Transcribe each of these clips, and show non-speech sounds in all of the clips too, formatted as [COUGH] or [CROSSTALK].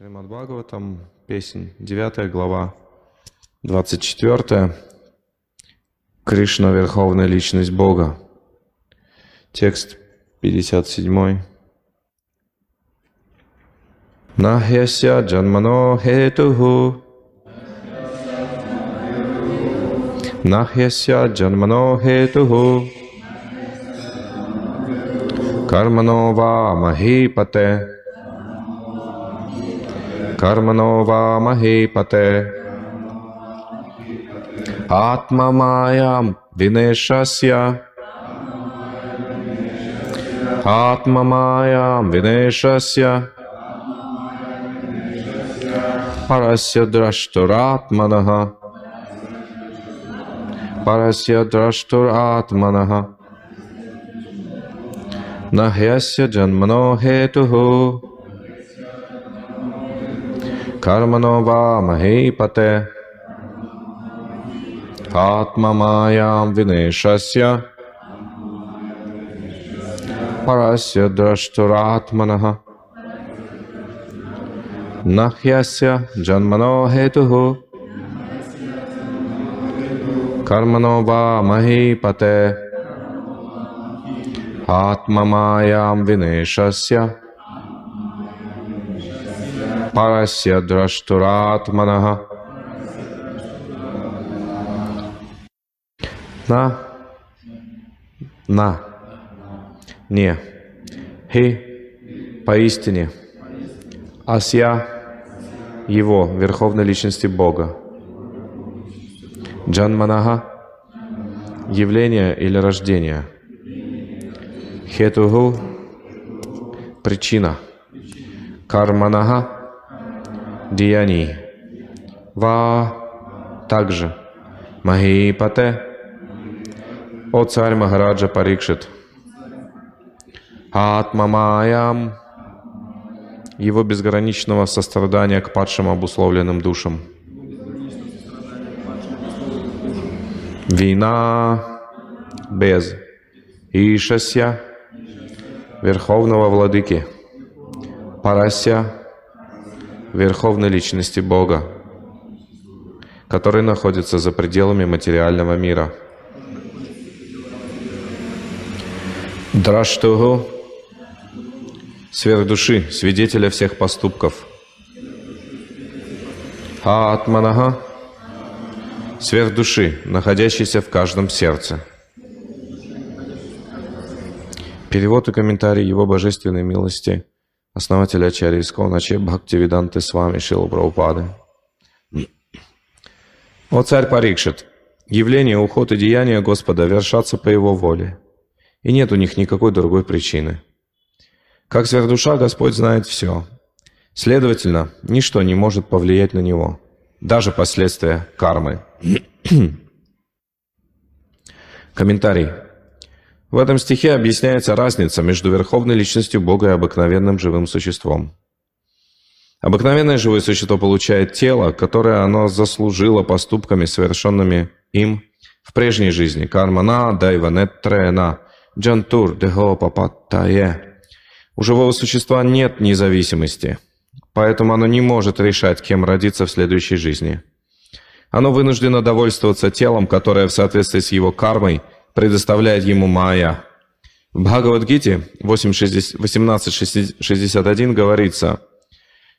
Шримад Бхагаватам, песнь, 9 глава, 24. Кришна – Верховная Личность Бога. Текст 57. Нахьяся джанмано хетуху Нахьяся джанмано хетуху Кармано ва махипате कर्मणो वा महीपते आत्ममायां विनेशस्य। आत्ममायां विनेशस्य। परस्य द्रष्टुरात्मनः। परस्य द्रष्टुरात्मनः। न ह्यस्य जन्मनो हेतुः कर्मणो वा महीपते आत्ममायां विनेशस्य। परस्य द्रष्टुरात्मनः। न ह्यस्य जन्मनो हेतुः। कर्मणो वा महीपते आत्ममायां विनेशस्य। Парасья драштуратманах. На, на, не, хи, поистине, ася, его, верховной личности Бога. Джанманаха, явление или рождение. Хетугу, причина. Карманаха, деяний. Ва также. Махипате. О царь Махараджа Парикшит. Атмамаям. Его безграничного сострадания к падшим обусловленным душам. Вина без Ишася, Верховного Владыки, Парася, Верховной Личности Бога, который находится за пределами материального мира. Драштугу – сверхдуши, свидетеля всех поступков. Атманага – сверхдуши, находящийся в каждом сердце. Перевод и комментарий Его Божественной милости – основателя Ачарьи Исконаче Бхактивиданты с вами Шила Прабхупады. О царь Парикшит, явление, уход и деяния Господа вершатся по Его воле, и нет у них никакой другой причины. Как сверхдуша, Господь знает все. Следовательно, ничто не может повлиять на Него, даже последствия кармы. [CLEARS THROAT] Комментарий. В этом стихе объясняется разница между верховной личностью Бога и обыкновенным живым существом. Обыкновенное живое существо получает тело, которое оно заслужило поступками, совершенными им в прежней жизни. Кармана дайванетрена джантур дехо папаттае. У живого существа нет независимости, поэтому оно не может решать, кем родиться в следующей жизни. Оно вынуждено довольствоваться телом, которое в соответствии с его кармой – предоставляет ему Майя. В Бхагавадгите 18.61 говорится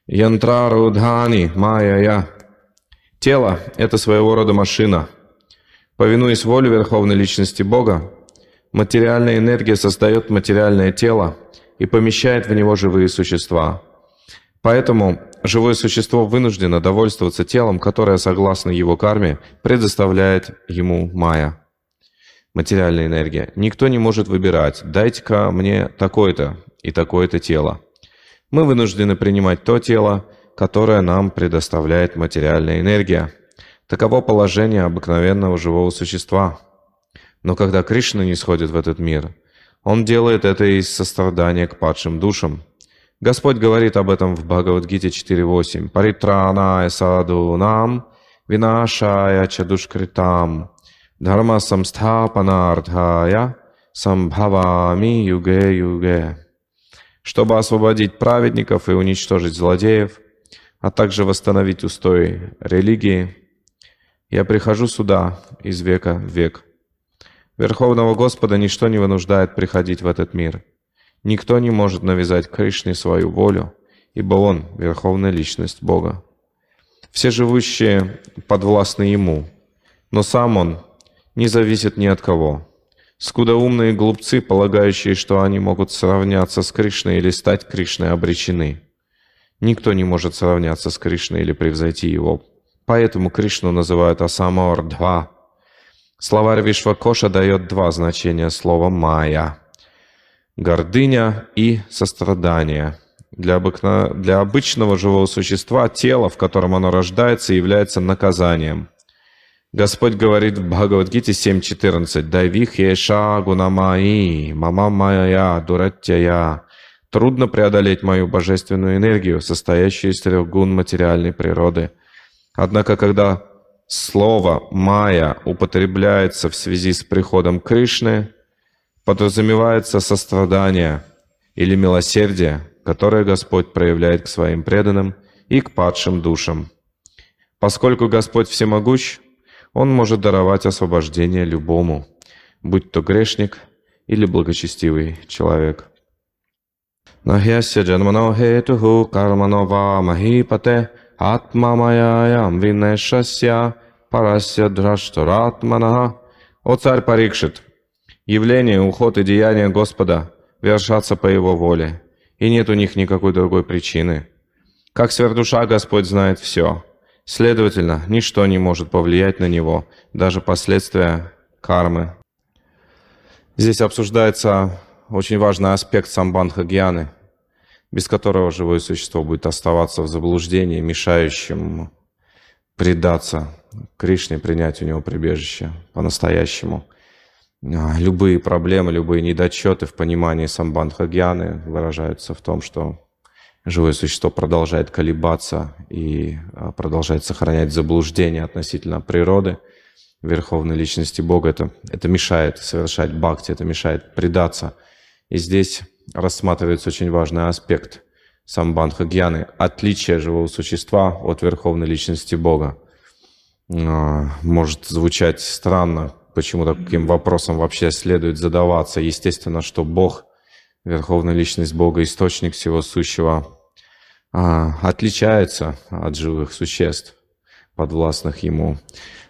«Янтрарудхани Майя-я». Тело – это своего рода машина. Повинуясь воле Верховной Личности Бога, материальная энергия создает материальное тело и помещает в него живые существа. Поэтому живое существо вынуждено довольствоваться телом, которое, согласно его карме, предоставляет ему Майя материальная энергия. Никто не может выбирать, дайте-ка мне такое-то и такое-то тело. Мы вынуждены принимать то тело, которое нам предоставляет материальная энергия. Таково положение обыкновенного живого существа. Но когда Кришна не сходит в этот мир, он делает это из сострадания к падшим душам. Господь говорит об этом в Бхагавадгите 4.8. «Паритраная саду нам, винашая чадушкритам, Samsthapanardhaya самбхавами юге юге. Чтобы освободить праведников и уничтожить злодеев, а также восстановить устои религии, я прихожу сюда из века в век. Верховного Господа ничто не вынуждает приходить в этот мир. Никто не может навязать Кришне свою волю, ибо Он — Верховная Личность Бога. Все живущие подвластны Ему, но Сам Он не зависит ни от кого. Скудоумные глупцы, полагающие, что они могут сравняться с Кришной или стать Кришной, обречены. Никто не может сравняться с Кришной или превзойти его. Поэтому Кришну называют Асамаор-2. Словарь Вишвакоша дает два значения слова «майя» — гордыня и сострадание. Для, обыкна... Для обычного живого существа тело, в котором оно рождается, является наказанием — Господь говорит в Бхагавадгите 7.14 «Дайвих еша гунамаи, мама моя дуратья Трудно преодолеть мою божественную энергию, состоящую из трех гун материальной природы. Однако, когда слово «майя» употребляется в связи с приходом Кришны, подразумевается сострадание или милосердие, которое Господь проявляет к своим преданным и к падшим душам. Поскольку Господь всемогущ, он может даровать освобождение любому, будь то грешник или благочестивый человек. Нахьяся джанмано махипате атмамаяям винешася парася. О царь Парикшит! Явление, уход и деяния Господа вершатся по Его воле, и нет у них никакой другой причины. Как сверхдуша Господь знает все, Следовательно, ничто не может повлиять на него, даже последствия кармы. Здесь обсуждается очень важный аспект самбанха гьяны, без которого живое существо будет оставаться в заблуждении, мешающим предаться Кришне, принять у него прибежище по-настоящему. Любые проблемы, любые недочеты в понимании самбанха гьяны выражаются в том, что живое существо продолжает колебаться и а, продолжает сохранять заблуждение относительно природы, верховной личности Бога, это, это мешает совершать бхакти, это мешает предаться. И здесь рассматривается очень важный аспект самбанха гьяны, отличие живого существа от верховной личности Бога. А, может звучать странно, почему таким вопросом вообще следует задаваться. Естественно, что Бог Верховная Личность Бога, источник всего сущего, а, отличается от живых существ, подвластных Ему.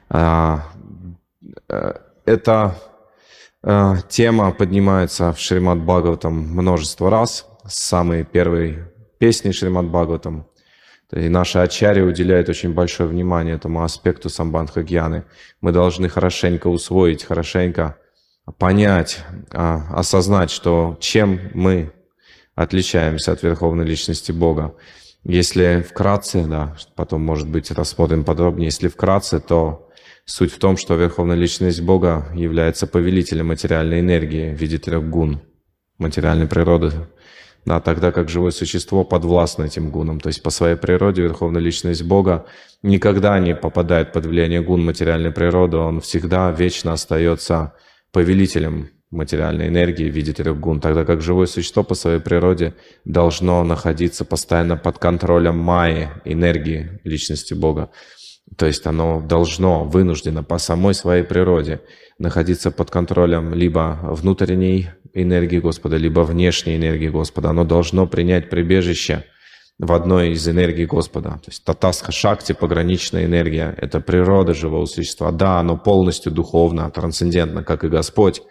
А, э, эта э, тема поднимается в Шримад Бхагаватам множество раз, с самой первой песни Шримад Бхагаватам. И наши ачарьи уделяют очень большое внимание этому аспекту самбандха гьяны. Мы должны хорошенько усвоить, хорошенько понять, а, осознать, что чем мы отличаемся от Верховной Личности Бога. Если вкратце, да, потом, может быть, рассмотрим подробнее, если вкратце, то суть в том, что Верховная Личность Бога является повелителем материальной энергии в виде трех гун материальной природы, да, тогда как живое существо подвластно этим гунам. То есть по своей природе Верховная Личность Бога никогда не попадает под влияние гун материальной природы, он всегда вечно остается повелителем материальной энергии в виде трех гун, тогда как живое существо по своей природе должно находиться постоянно под контролем майи, энергии личности Бога. То есть оно должно, вынуждено по самой своей природе находиться под контролем либо внутренней энергии Господа, либо внешней энергии Господа. Оно должно принять прибежище в одной из энергий Господа. То есть татасха шакти, пограничная энергия, это природа живого существа. Да, оно полностью духовно, трансцендентно, как и Господь,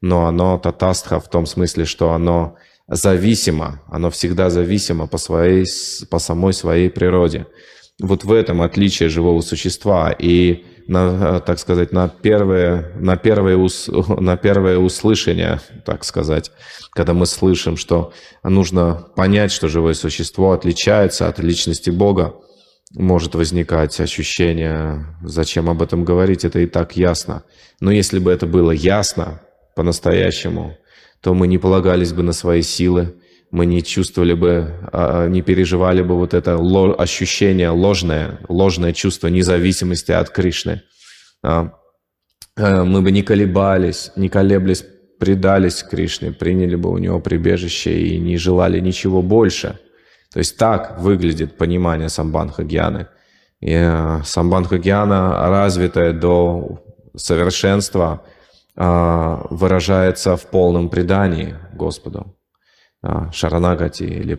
но оно татастха в том смысле, что оно зависимо, оно всегда зависимо по, своей, по самой своей природе. Вот в этом отличие живого существа. И, на, так сказать, на первое, на, первое ус, [LAUGHS] на первое услышание, так сказать, когда мы слышим, что нужно понять, что живое существо отличается от личности Бога, может возникать ощущение, зачем об этом говорить, это и так ясно. Но если бы это было ясно, по-настоящему, то мы не полагались бы на свои силы, мы не чувствовали бы, а, а, не переживали бы вот это ощущение ложное, ложное чувство независимости от Кришны. А, мы бы не колебались, не колеблись, предались Кришне, приняли бы у него прибежище и не желали ничего больше, То есть так выглядит понимание самбанха гьяны. И самбанха гьяна, развитая до совершенства, выражается в полном предании Господу. Э, шаранагати или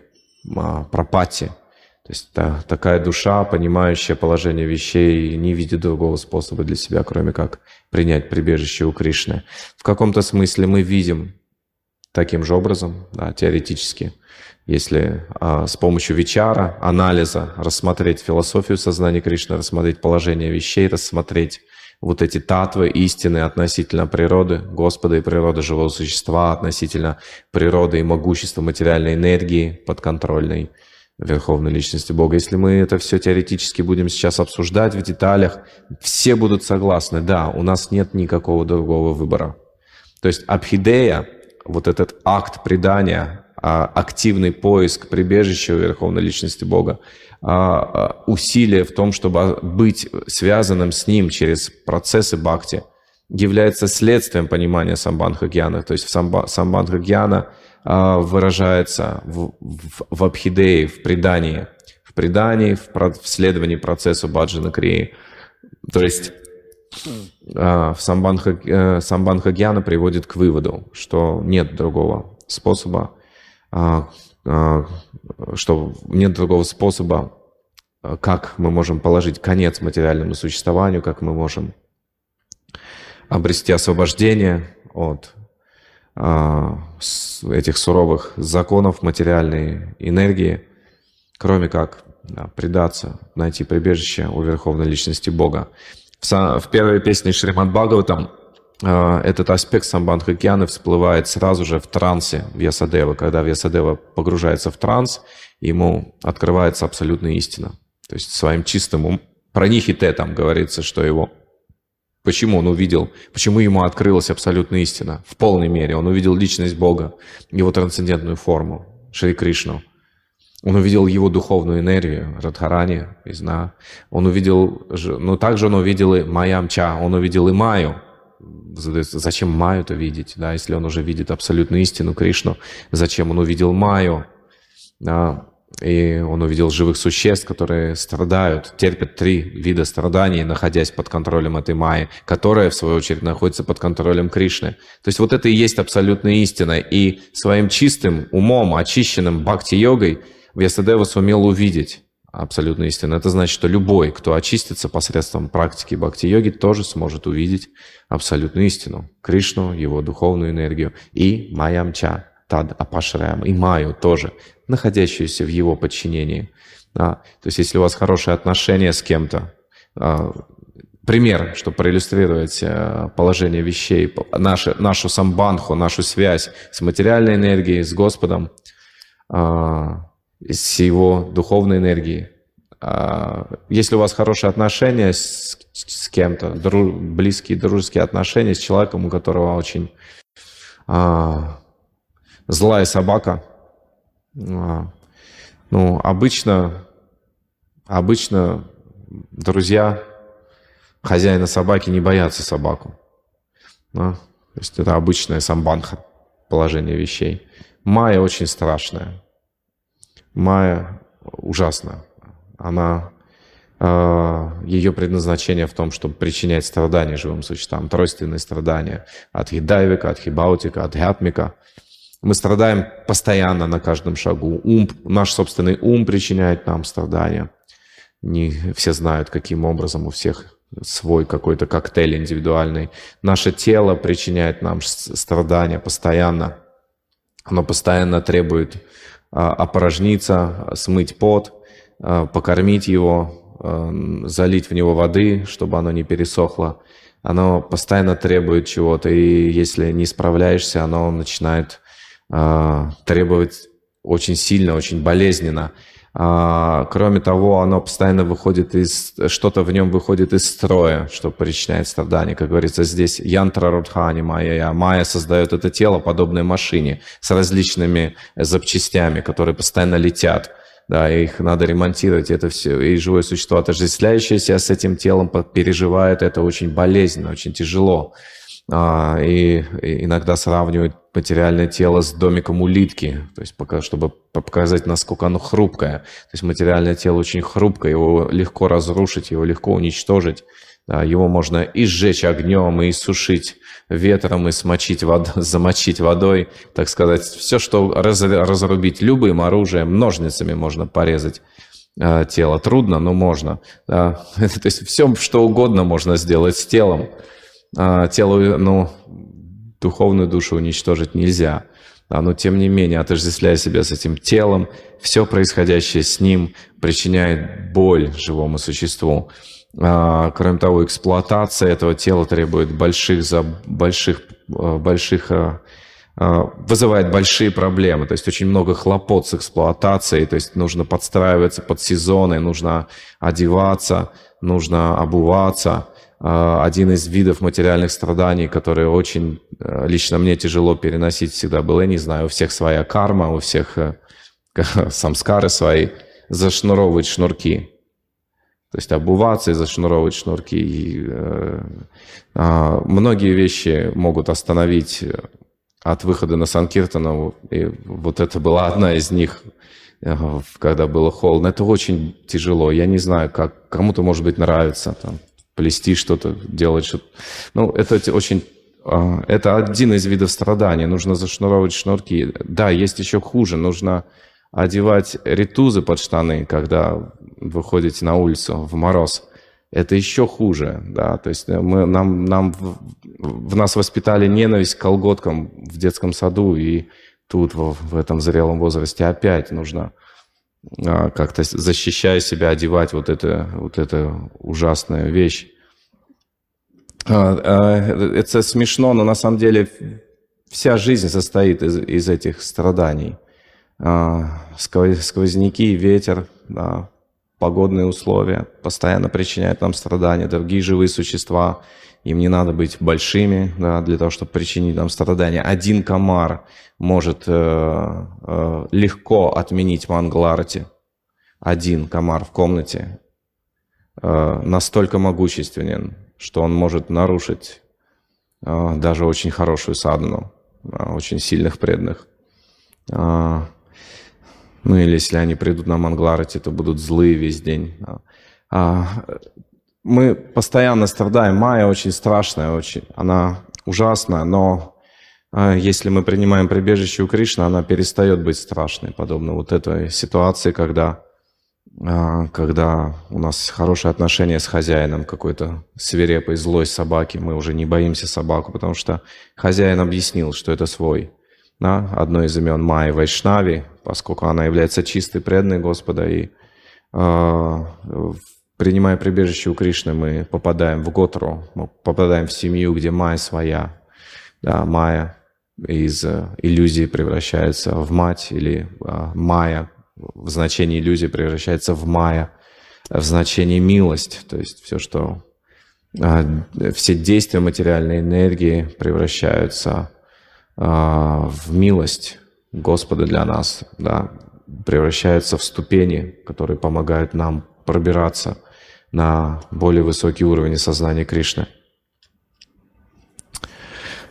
пропати. То есть та, такая душа, понимающая положение вещей, не видит другого способа для себя, кроме как принять прибежище у Кришны. В каком-то смысле мы видим таким же образом, да, теоретически, если а, с помощью вечара, анализа рассмотреть философию сознания Кришны, рассмотреть положение вещей, рассмотреть вот эти татвы, истины относительно природы Господа и природы живого существа, относительно природы и могущества материальной энергии подконтрольной, Верховной Личности Бога. Если мы это все теоретически будем сейчас обсуждать в деталях, все будут согласны, да, у нас нет никакого другого выбора. То есть абхидея, вот этот акт предания, активный поиск прибежища у Верховной Личности Бога, а, а, усилие в том, чтобы быть связанным с Ним через процессы бхакти, является следствием понимания самбанха гьяна. То есть в самбанха гьяна – а, выражается в, в, в абхидее, в предании, в предании, в, в следовании процессу баджана крии. То есть а, в самбанха, э, приводит к выводу, что нет другого способа, а, что нет другого способа, как мы можем положить конец материальному существованию, как мы можем обрести освобождение от а, этих суровых законов материальной энергии, кроме как да, предаться, найти прибежище у Верховной Личности Бога. В, первой песне Шримад Бхагаватам этот аспект Самбандха Гьяны всплывает сразу же в трансе Вьясадева. Когда Вьясадева погружается в транс, ему открывается абсолютная истина. То есть своим чистым умом, про Нихите там говорится, что его Почему он увидел, почему ему открылась абсолютная истина в полной мере? Он увидел личность Бога, его трансцендентную форму, Шри Кришну. Он увидел его духовную энергию, Радхарани, Изна. Он увидел, но ну, также он увидел и Майамча, он увидел и Маю. Зачем Маю-то видеть, да, если он уже видит абсолютную истину Кришну? Зачем он увидел Маю? Да, и он увидел живых существ, которые страдают, терпят три вида страданий, находясь под контролем этой Майи, которая, в свою очередь, находится под контролем Кришны. То есть вот это и есть абсолютная истина. И своим чистым умом, очищенным бхакти-йогой, Вьясадева сумел увидеть абсолютную истину. Это значит, что любой, кто очистится посредством практики бхакти-йоги, тоже сможет увидеть абсолютную истину. Кришну, его духовную энергию и Майамча, Тад Апашраям, и Майю тоже находящуюся в его подчинении. Да. То есть если у вас хорошие отношения с кем-то, а, пример, чтобы проиллюстрировать а, положение вещей, нашу, нашу самбанху, нашу связь с материальной энергией, с Господом, а, с его духовной энергией. Если у вас хорошие отношения с, с кем-то, дру, близкие дружеские отношения с человеком, у которого очень а, злая собака – а, ну, обычно, обычно друзья хозяина собаки не боятся собаку. Да? То есть это обычное самбанха, положение вещей. Майя очень страшная. Майя ужасная. Она э, ее предназначение в том, чтобы причинять страдания живым существам, тройственные страдания от хидайвика, от хибаутика, от гятмика – мы страдаем постоянно на каждом шагу. Ум, наш собственный ум причиняет нам страдания. Не все знают, каким образом у всех свой какой-то коктейль индивидуальный. Наше тело причиняет нам страдания постоянно. Оно постоянно требует а, опорожниться, смыть пот, а, покормить его, а, залить в него воды, чтобы оно не пересохло. Оно постоянно требует чего-то, и если не справляешься, оно начинает а, требовать очень сильно, очень болезненно. А, кроме того, оно постоянно выходит из... Что-то в нем выходит из строя, что причиняет страдания. Как говорится здесь, янтра рудхани майя. Майя создает это тело, подобное машине, с различными запчастями, которые постоянно летят. Да, их надо ремонтировать, это все. И живое существо, отождествляющееся с этим телом, переживает это очень болезненно, очень тяжело. А, и, и иногда сравнивают материальное тело с домиком улитки, то есть пока, чтобы показать, насколько оно хрупкое. То есть материальное тело очень хрупкое, его легко разрушить, его легко уничтожить. Да, его можно и сжечь огнем, и сушить ветром, и смочить вод... [LAUGHS] замочить водой, так сказать. Все, что раз... разрубить любым оружием, ножницами можно порезать э, тело. Трудно, но можно. Да. [LAUGHS] То есть все, что угодно можно сделать с телом. Э, тело, ну, духовную душу уничтожить нельзя. Да, но тем не менее, отождествляя себя с этим телом, все происходящее с ним причиняет боль живому существу. А, кроме того, эксплуатация этого тела требует больших, больших, а, больших а, вызывает большие проблемы, то есть очень много хлопот с эксплуатацией, то есть нужно подстраиваться под сезоны, нужно одеваться, нужно обуваться. Один из видов материальных страданий, которые очень лично мне тяжело переносить всегда был, я не знаю, у всех своя карма, у всех э, [LAUGHS] самскары свои, зашнуровывать шнурки. То есть обуваться и зашнуровывать шнурки. И, э, э, многие вещи могут остановить от выхода на Санкиртану. И вот это была одна из них, э, когда было холодно. Это очень тяжело. Я не знаю, как кому-то, может быть, нравится там, плести что-то, делать что-то. Ну, это очень э, это один из видов страдания. Нужно зашнуровать шнурки. Да, есть еще хуже. Нужно одевать ритузы под штаны, когда выходите на улицу в мороз, это еще хуже, да, то есть мы, нам, нам в, нас воспитали ненависть к колготкам в детском саду, и тут в, в этом зрелом возрасте опять нужно а, как-то защищая себя одевать вот это вот это ужасная вещь. А, а, это смешно, но на самом деле вся жизнь состоит из, из этих страданий. А, сквозняки, ветер, погодные условия постоянно причиняют нам страдания, другие живые существа, им не надо быть большими да, для того, чтобы причинить нам страдания. Один комар может э, э, легко отменить мангларти. Один комар в комнате э, настолько могущественен, что он может нарушить э, даже очень хорошую садхану, э, очень сильных преданных. Э, ну или если они придут на Мангларати, то будут злые весь день. А, мы постоянно страдаем. Майя очень страшная, очень. Она ужасная, но а, если мы принимаем прибежище у Кришны, она перестает быть страшной, подобно вот этой ситуации, когда, а, когда у нас хорошие отношения с хозяином какой-то свирепой, злой собаки, мы уже не боимся собаку, потому что хозяин объяснил, что это свой. Да? Одно из имен Майи Вайшнави, поскольку она является чистой, преданной Господа. И э, принимая прибежище у Кришны, мы попадаем в Готру, мы попадаем в семью, где Майя своя. Да, Майя из э, иллюзии превращается в мать, или э, Майя в значении иллюзии превращается в Майя, в значении милость. То есть все, что э, все действия материальной энергии превращаются а, в милость Господа для нас, да, превращаются в ступени, которые помогают нам пробираться на более высокий уровень сознания Кришны.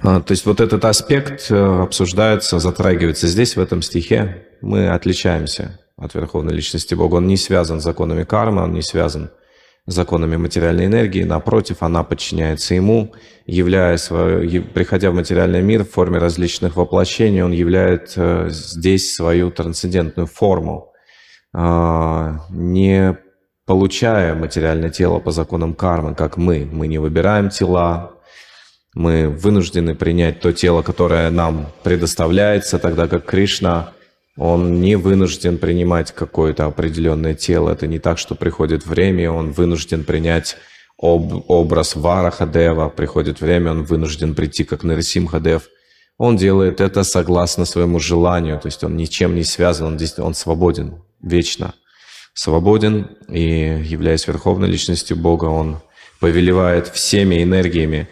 А, то есть вот этот аспект э, обсуждается, затрагивается здесь, в этом стихе. Мы отличаемся от Верховной Личности Бога. Он не связан с законами кармы, он не связан с законами материальной энергии, напротив, она подчиняется ему, являя свою, приходя в материальный мир в форме различных воплощений, он являет э, здесь свою трансцендентную форму, а, не получая материальное тело по законам кармы, как мы. Мы не выбираем тела, мы вынуждены принять то тело, которое нам предоставляется, тогда как Кришна он не вынужден принимать какое-то определенное тело. Это не так, что приходит время, он вынужден принять об, образ Варахадева, приходит время, он вынужден прийти как Нарисимхадев. Он делает это согласно своему желанию, то есть он ничем не связан, он, он свободен вечно. Свободен и, являясь верховной личностью Бога, он повелевает всеми энергиями.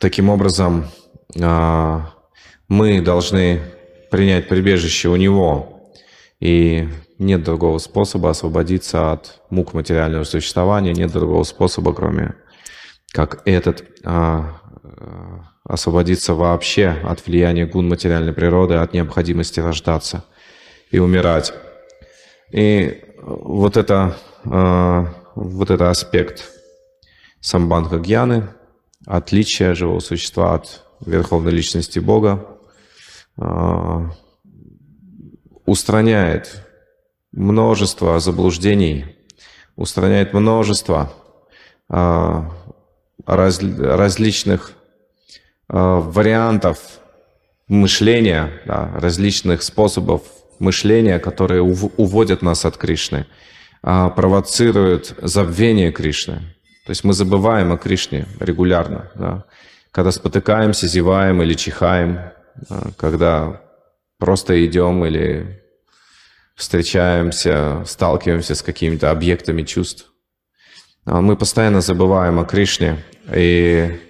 Таким образом, а, мы должны принять прибежище у Него. И нет другого способа освободиться от мук материального существования, нет другого способа, кроме как этот, а, освободиться вообще от влияния гун материальной природы, от необходимости рождаться и умирать. И вот это, вот это аспект самбанха гьяны, отличие живого существа от Верховной Личности Бога, устраняет множество заблуждений, устраняет множество а, раз, различных вариантов мышления, да, различных способов мышления, которые уводят нас от Кришны, а, провоцируют забвение Кришны. То есть мы забываем о Кришне регулярно. Да? Когда спотыкаемся, зеваем или чихаем, когда просто идем или встречаемся, сталкиваемся с какими-то объектами чувств. А мы постоянно забываем о Кришне. И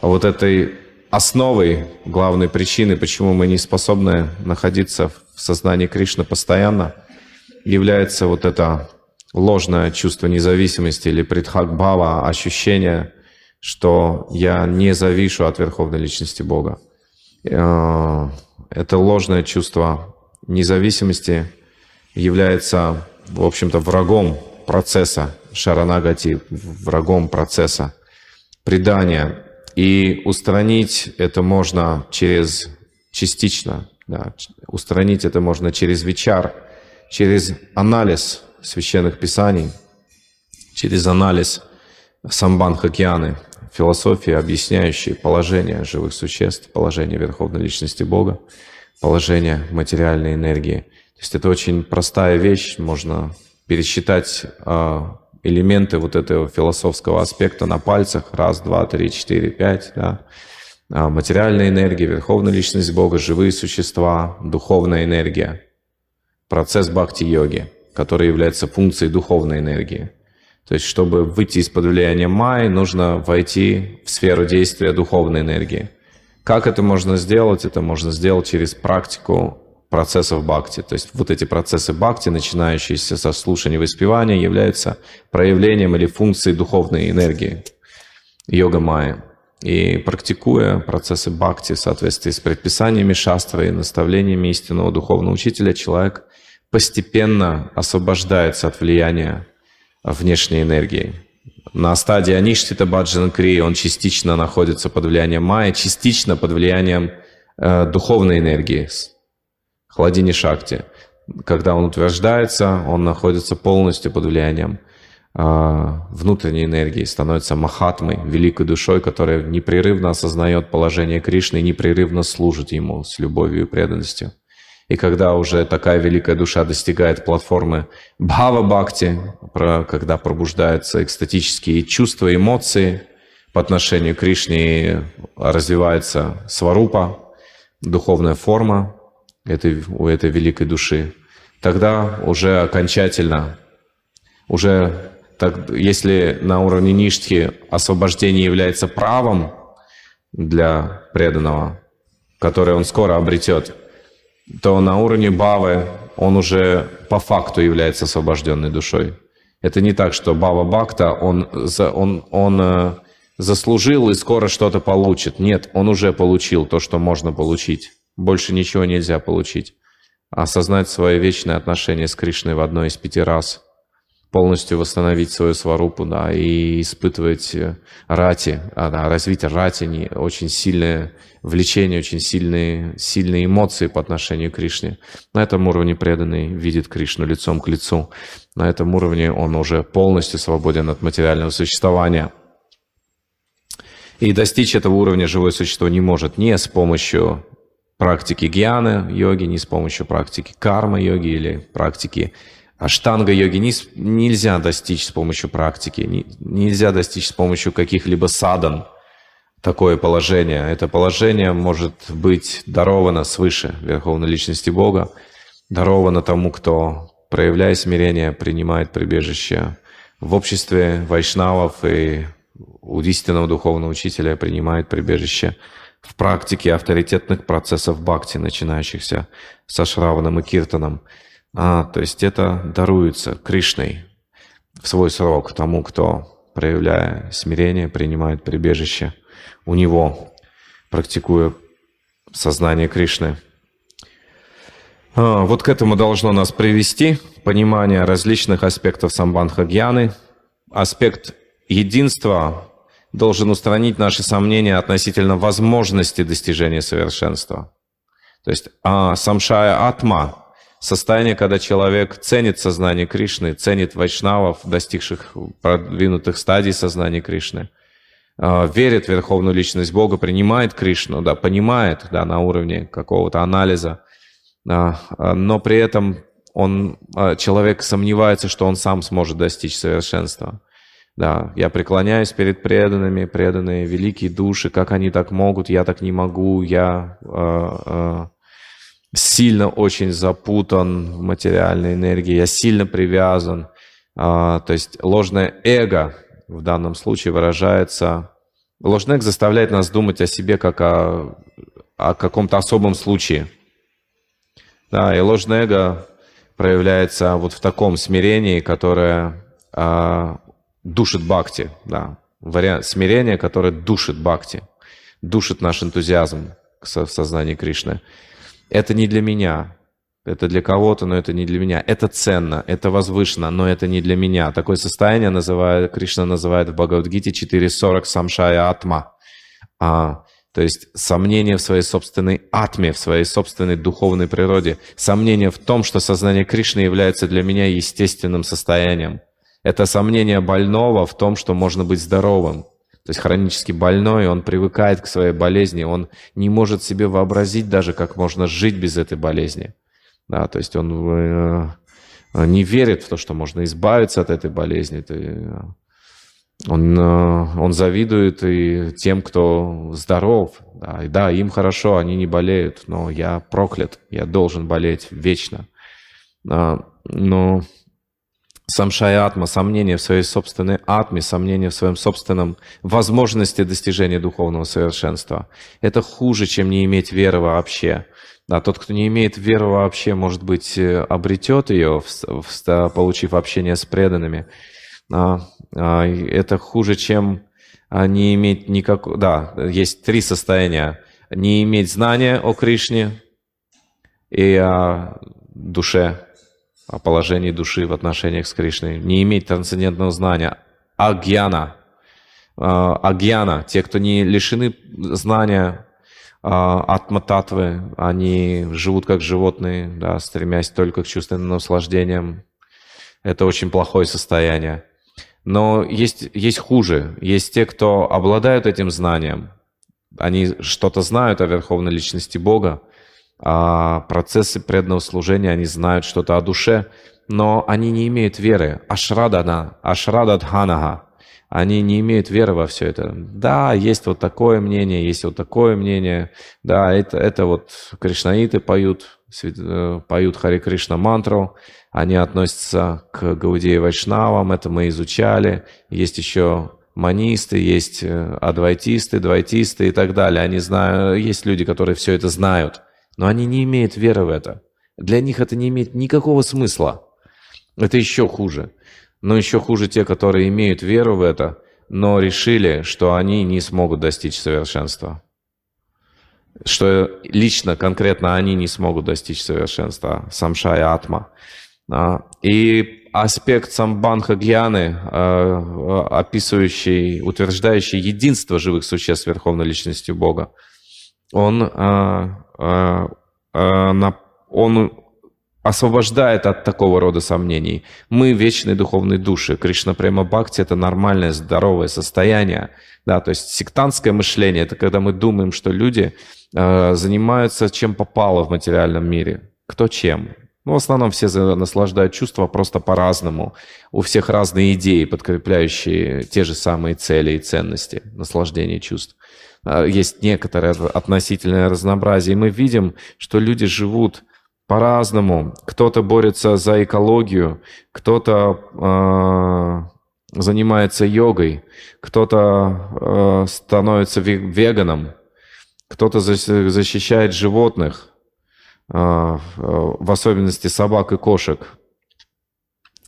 вот этой основой, главной причины, почему мы не способны находиться в сознании Кришны постоянно, является вот это ложное чувство независимости или придхакбхава, ощущение, что я не завишу от Верховной Личности Бога. А, это ложное чувство независимости является, в общем-то, врагом процесса шаранагати, врагом процесса предания. И устранить это можно через частично, да, устранить это можно через вечар, через анализ священных писаний, через анализ самбанхакьяны, философии, объясняющей положение живых существ, положение Верховной Личности Бога, положение материальной энергии. То есть это очень простая вещь, можно пересчитать э, элементы вот этого философского аспекта на пальцах. Раз, два, три, четыре, пять. Да? А, материальная энергия, верховная личность Бога, живые существа, духовная энергия. Процесс бхакти-йоги, который является функцией духовной энергии. То есть, чтобы выйти из-под влияния майи, нужно войти в сферу действия духовной энергии. Как это можно сделать? Это можно сделать через практику процессов бхакти. То есть вот эти процессы бхакти, начинающиеся со слушания и воспевания, являются проявлением или функцией духовной энергии йога майя. И практикуя процессы бхакти в соответствии с предписаниями шастры и наставлениями истинного духовного учителя, человек постепенно освобождается от влияния внешней энергии. На стадии Аништита Баджан Кри он частично находится под влиянием майя, частично под влиянием э, духовной энергии, Хладини Шакти. Когда он утверждается, он находится полностью под влиянием внутренней энергии, становится махатмой, великой душой, которая непрерывно осознает положение Кришны и непрерывно служит ему с любовью и преданностью. И когда уже такая великая душа достигает платформы Бхава Бхакти, когда пробуждаются экстатические чувства, эмоции по отношению к Кришне, развивается сварупа, духовная форма этой, у этой великой души, тогда уже окончательно, уже так, если на уровне ништхи освобождение является правом для преданного, которое он скоро обретет, то на уровне Бавы он уже по факту является освобожденной душой. Это не так, что Бава Бхакта, он, он, он э, заслужил и скоро что-то получит. Нет, он уже получил то, что можно получить. Больше ничего нельзя получить. Осознать свое вечное отношение с Кришной в одной из пяти раз – полностью восстановить свою сварупу, да, и испытывать рати, а, да, развить рати, очень сильное влечение, очень сильные, сильные эмоции по отношению к Кришне. На этом уровне преданный видит Кришну лицом к лицу. На этом уровне он уже полностью свободен от материального существования. И достичь этого уровня живое существо не может ни с помощью практики гьяны йоги, ни с помощью практики карма йоги или практики Аштанга-йоги нельзя достичь с помощью практики, нельзя достичь с помощью каких-либо садан такое положение. Это положение может быть даровано свыше Верховной Личности Бога, даровано тому, кто, проявляя смирение, принимает прибежище в обществе вайшнавов и у истинного духовного учителя принимает прибежище в практике авторитетных процессов бхакти, начинающихся со Шраваном и Киртаном – а, то есть это даруется Кришной в свой срок тому, кто, проявляя смирение, принимает прибежище у него, практикуя сознание Кришны. А, вот к этому должно нас привести понимание различных аспектов самбанха гьяны. Аспект единства должен устранить наши сомнения относительно возможности достижения совершенства. То есть а, самшая атма – состояние, когда человек ценит сознание Кришны, ценит вайшнавов, достигших продвинутых стадий сознания Кришны, а, верит в Верховную Личность Бога, принимает Кришну, да, понимает да, на уровне какого-то анализа, а, но при этом он, человек сомневается, что он сам сможет достичь совершенства. Да, я преклоняюсь перед преданными, преданные великие души, как они так могут, я так не могу, я э, э, сильно очень запутан в материальной энергии, я сильно привязан. Э, то есть ложное эго в данном случае выражается... Ложный эго заставляет нас думать о себе как о, о каком-то особом случае. Да, и ложное эго проявляется вот в таком смирении, которое душит бхакти, да, вариант смирения, которое душит бхакти, душит наш энтузиазм в сознании Кришны. Это не для меня, это для кого-то, но это не для меня. Это ценно, это возвышенно, но это не для меня. Такое состояние называет, Кришна называет в Бхагавадгите 4.40 самшая атма. А, то есть сомнение в своей собственной атме, в своей собственной духовной природе. Сомнение в том, что сознание Кришны является для меня естественным состоянием. Это сомнение больного в том, что можно быть здоровым. То есть хронически больной, он привыкает к своей болезни, он не может себе вообразить даже, как можно жить без этой болезни. Да, то есть он э, не верит в то, что можно избавиться от этой болезни. Э, он, э, он завидует и тем, кто здоров. Да, и да, им хорошо, они не болеют, но я проклят, я должен болеть вечно. А, но самшая атма, сомнение в своей собственной атме, сомнение в своем собственном возможности достижения духовного совершенства. Это хуже, чем не иметь веры вообще. Да, тот, кто не имеет веры вообще, может быть, э, обретет ее, получив общение с преданными. А, а, это хуже, чем а, не иметь никакого... Да, есть три состояния. Не иметь знания о Кришне и о душе о положении души в отношениях с Кришной, не иметь трансцендентного знания, агьяна, а, агьяна, те, кто не лишены знания атма-татвы, они живут как животные, да, стремясь только к чувственным наслаждениям. Это очень плохое состояние. Но есть, есть хуже. Есть те, кто обладают этим знанием. Они что-то знают о Верховной Личности Бога, а, процессы преданного служения, они знают что-то о душе, но они не имеют веры. Ашрадана, ашрададханага. Они не имеют веры во все это. Да, есть вот такое мнение, есть вот такое мнение. Да, это, это вот кришнаиты поют, э, поют Хари Кришна мантру. Они относятся к Гаудеи Вайшнавам, это мы изучали. Есть еще манисты, есть э, адвайтисты, двайтисты и так далее. Они знают, есть люди, которые все это знают но они не имеют веры в это. Для них это не имеет никакого смысла. Это еще хуже. Но еще хуже те, которые имеют веру в это, но решили, что они не смогут достичь совершенства. Что лично, конкретно они не смогут достичь совершенства. Самшая Атма. А, и аспект самбанха гьяны, а, описывающий, утверждающий единство живых существ Верховной Личностью Бога, он а, а, а, он освобождает от такого рода сомнений. Мы вечные духовные души. Кришна Према Бхакти – это нормальное, здоровое состояние. Да, то есть сектантское мышление – это когда мы думаем, что люди э, занимаются чем попало в материальном мире. Кто чем. Ну, в основном все наслаждают чувства просто по-разному. У всех разные идеи, подкрепляющие те же самые цели и ценности наслаждения чувств. А, есть некоторое относительное разнообразие. И мы видим, что люди живут по-разному. Кто-то борется за экологию, кто-то э, занимается йогой, кто-то э, становится веганом, кто-то защищает животных, в особенности собак и кошек,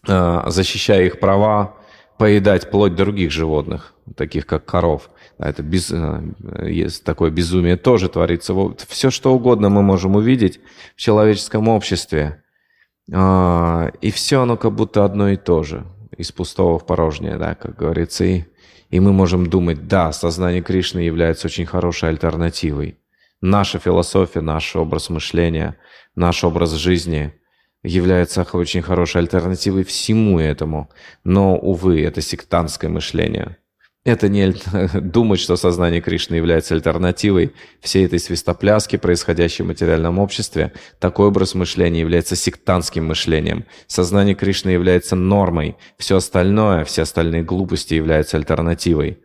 э, защищая их права, поедать плоть других животных, таких как коров. Это без, э, есть такое безумие тоже творится. Все, что угодно мы можем увидеть в человеческом обществе. А, и все оно как будто одно и то же. Из пустого в порожнее, да, как говорится. И, и мы можем думать, да, сознание Кришны является очень хорошей альтернативой. Наша философия, наш образ мышления, наш образ жизни является очень хорошей альтернативой всему этому. Но, увы, это сектантское мышление – это не [LAUGHS] думать, что сознание Кришны является альтернативой всей этой свистопляски, происходящей в материальном обществе. Такой образ мышления является сектантским мышлением. Сознание Кришны является нормой. Все остальное, все остальные глупости являются альтернативой.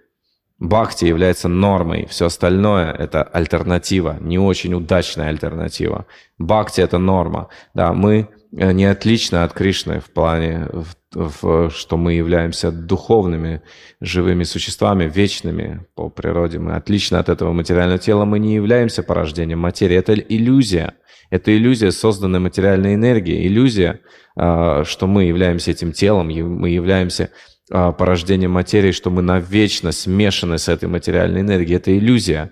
Бхакти является нормой, все остальное – это альтернатива, не очень удачная альтернатива. Бхакти – это норма. Да, мы Э, не отлично от Кришны в плане, в, в, что мы являемся духовными, живыми существами, вечными по природе. Мы отлично от этого материального тела, мы не являемся порождением материи. Это иллюзия. Это иллюзия созданной материальной энергии. Иллюзия, э, что мы являемся этим телом, мы являемся порождением материи, что мы навечно смешаны с этой материальной энергией. Это иллюзия.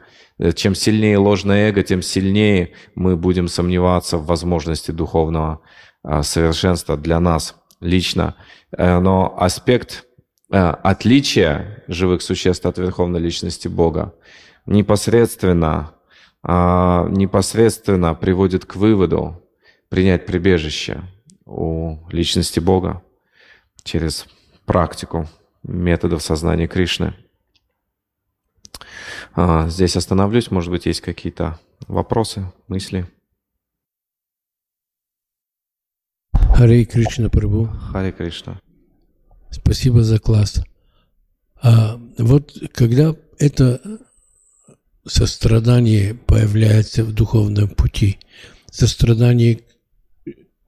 Чем сильнее ложное эго, тем сильнее мы будем сомневаться в возможности духовного а, совершенства для нас лично. Э, но аспект э, отличия живых существ от Верховной Личности Бога непосредственно, а, непосредственно приводит к выводу принять прибежище у Личности Бога через практику методов сознания Кришны. А, здесь остановлюсь, может быть, есть какие-то вопросы, мысли. Харе Кришна Прабу. Харе Кришна. Спасибо за класс. А вот когда это сострадание появляется в духовном пути, сострадание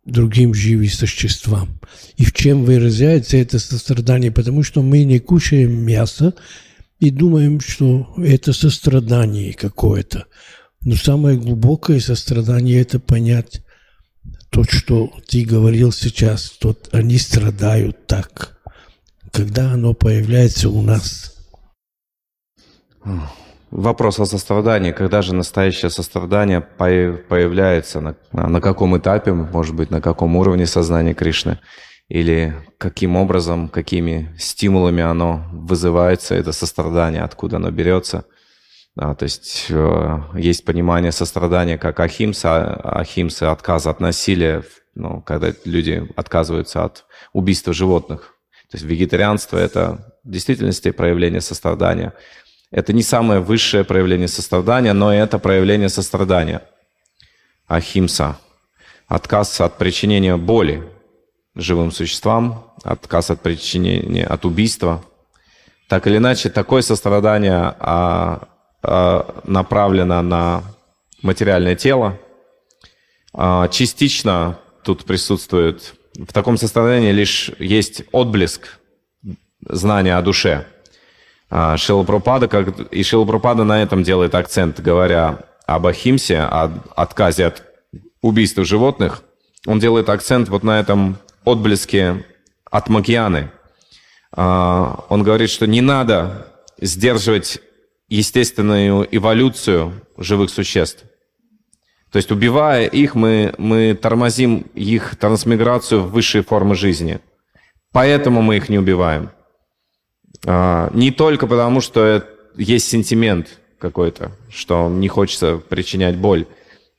другим живым существам. И в чем выражается это сострадание? Потому что мы не кушаем мясо и думаем, что это сострадание какое-то. Но самое глубокое сострадание – это понять то, что ты говорил сейчас, то они страдают так. Когда оно появляется у нас? Вопрос о сострадании. Когда же настоящее сострадание появляется? На, на каком этапе, может быть, на каком уровне сознания Кришны? Или каким образом, какими стимулами оно вызывается, это сострадание, откуда оно берется? Да, то есть э, есть понимание сострадания как ахимса, ахимса отказа от насилия, ну, когда люди отказываются от убийства животных. То есть вегетарианство – это в действительности проявление сострадания. Это не самое высшее проявление сострадания, но это проявление сострадания. Ахимса – отказ от причинения боли живым существам, отказ от причинения, от убийства. Так или иначе, такое сострадание а Э, направлена на материальное тело. А, частично тут присутствует в таком состоянии лишь есть отблеск знания о душе. А, Шила Пропада, как, и Шила Пропада на этом делает акцент, говоря об Ахимсе, о отказе от убийства животных. Он делает акцент вот на этом отблеске от Макьяны. А, он говорит, что не надо сдерживать естественную эволюцию живых существ. То есть убивая их, мы, мы тормозим их трансмиграцию в высшие формы жизни. Поэтому мы их не убиваем. А, не только потому, что есть сентимент какой-то, что не хочется причинять боль.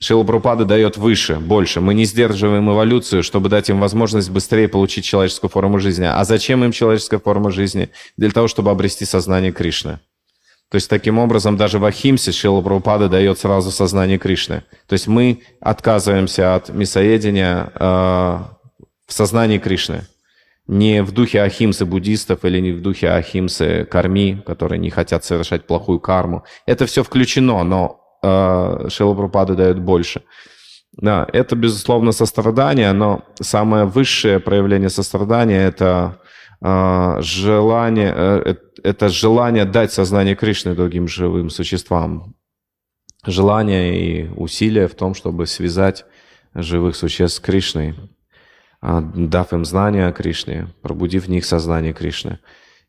Шилапрупада дает выше, больше. Мы не сдерживаем эволюцию, чтобы дать им возможность быстрее получить человеческую форму жизни. А зачем им человеческая форма жизни? Для того, чтобы обрести сознание Кришны. То есть таким образом даже в Ахимсе Шила Прабхупада дает сразу сознание Кришны. То есть мы отказываемся от мясоедения э, в сознании Кришны. Не в духе Ахимсы буддистов или не в духе Ахимсы карми, которые не хотят совершать плохую карму. Это все включено, но э, Шила Прабхупада дает больше. Да, это, безусловно, сострадание, но самое высшее проявление сострадания – это э, желание, э, это желание дать сознание Кришны другим живым существам. Желание и усилия в том, чтобы связать живых существ с Кришной. А, дав им знания о Кришне, пробудив в них сознание Кришны.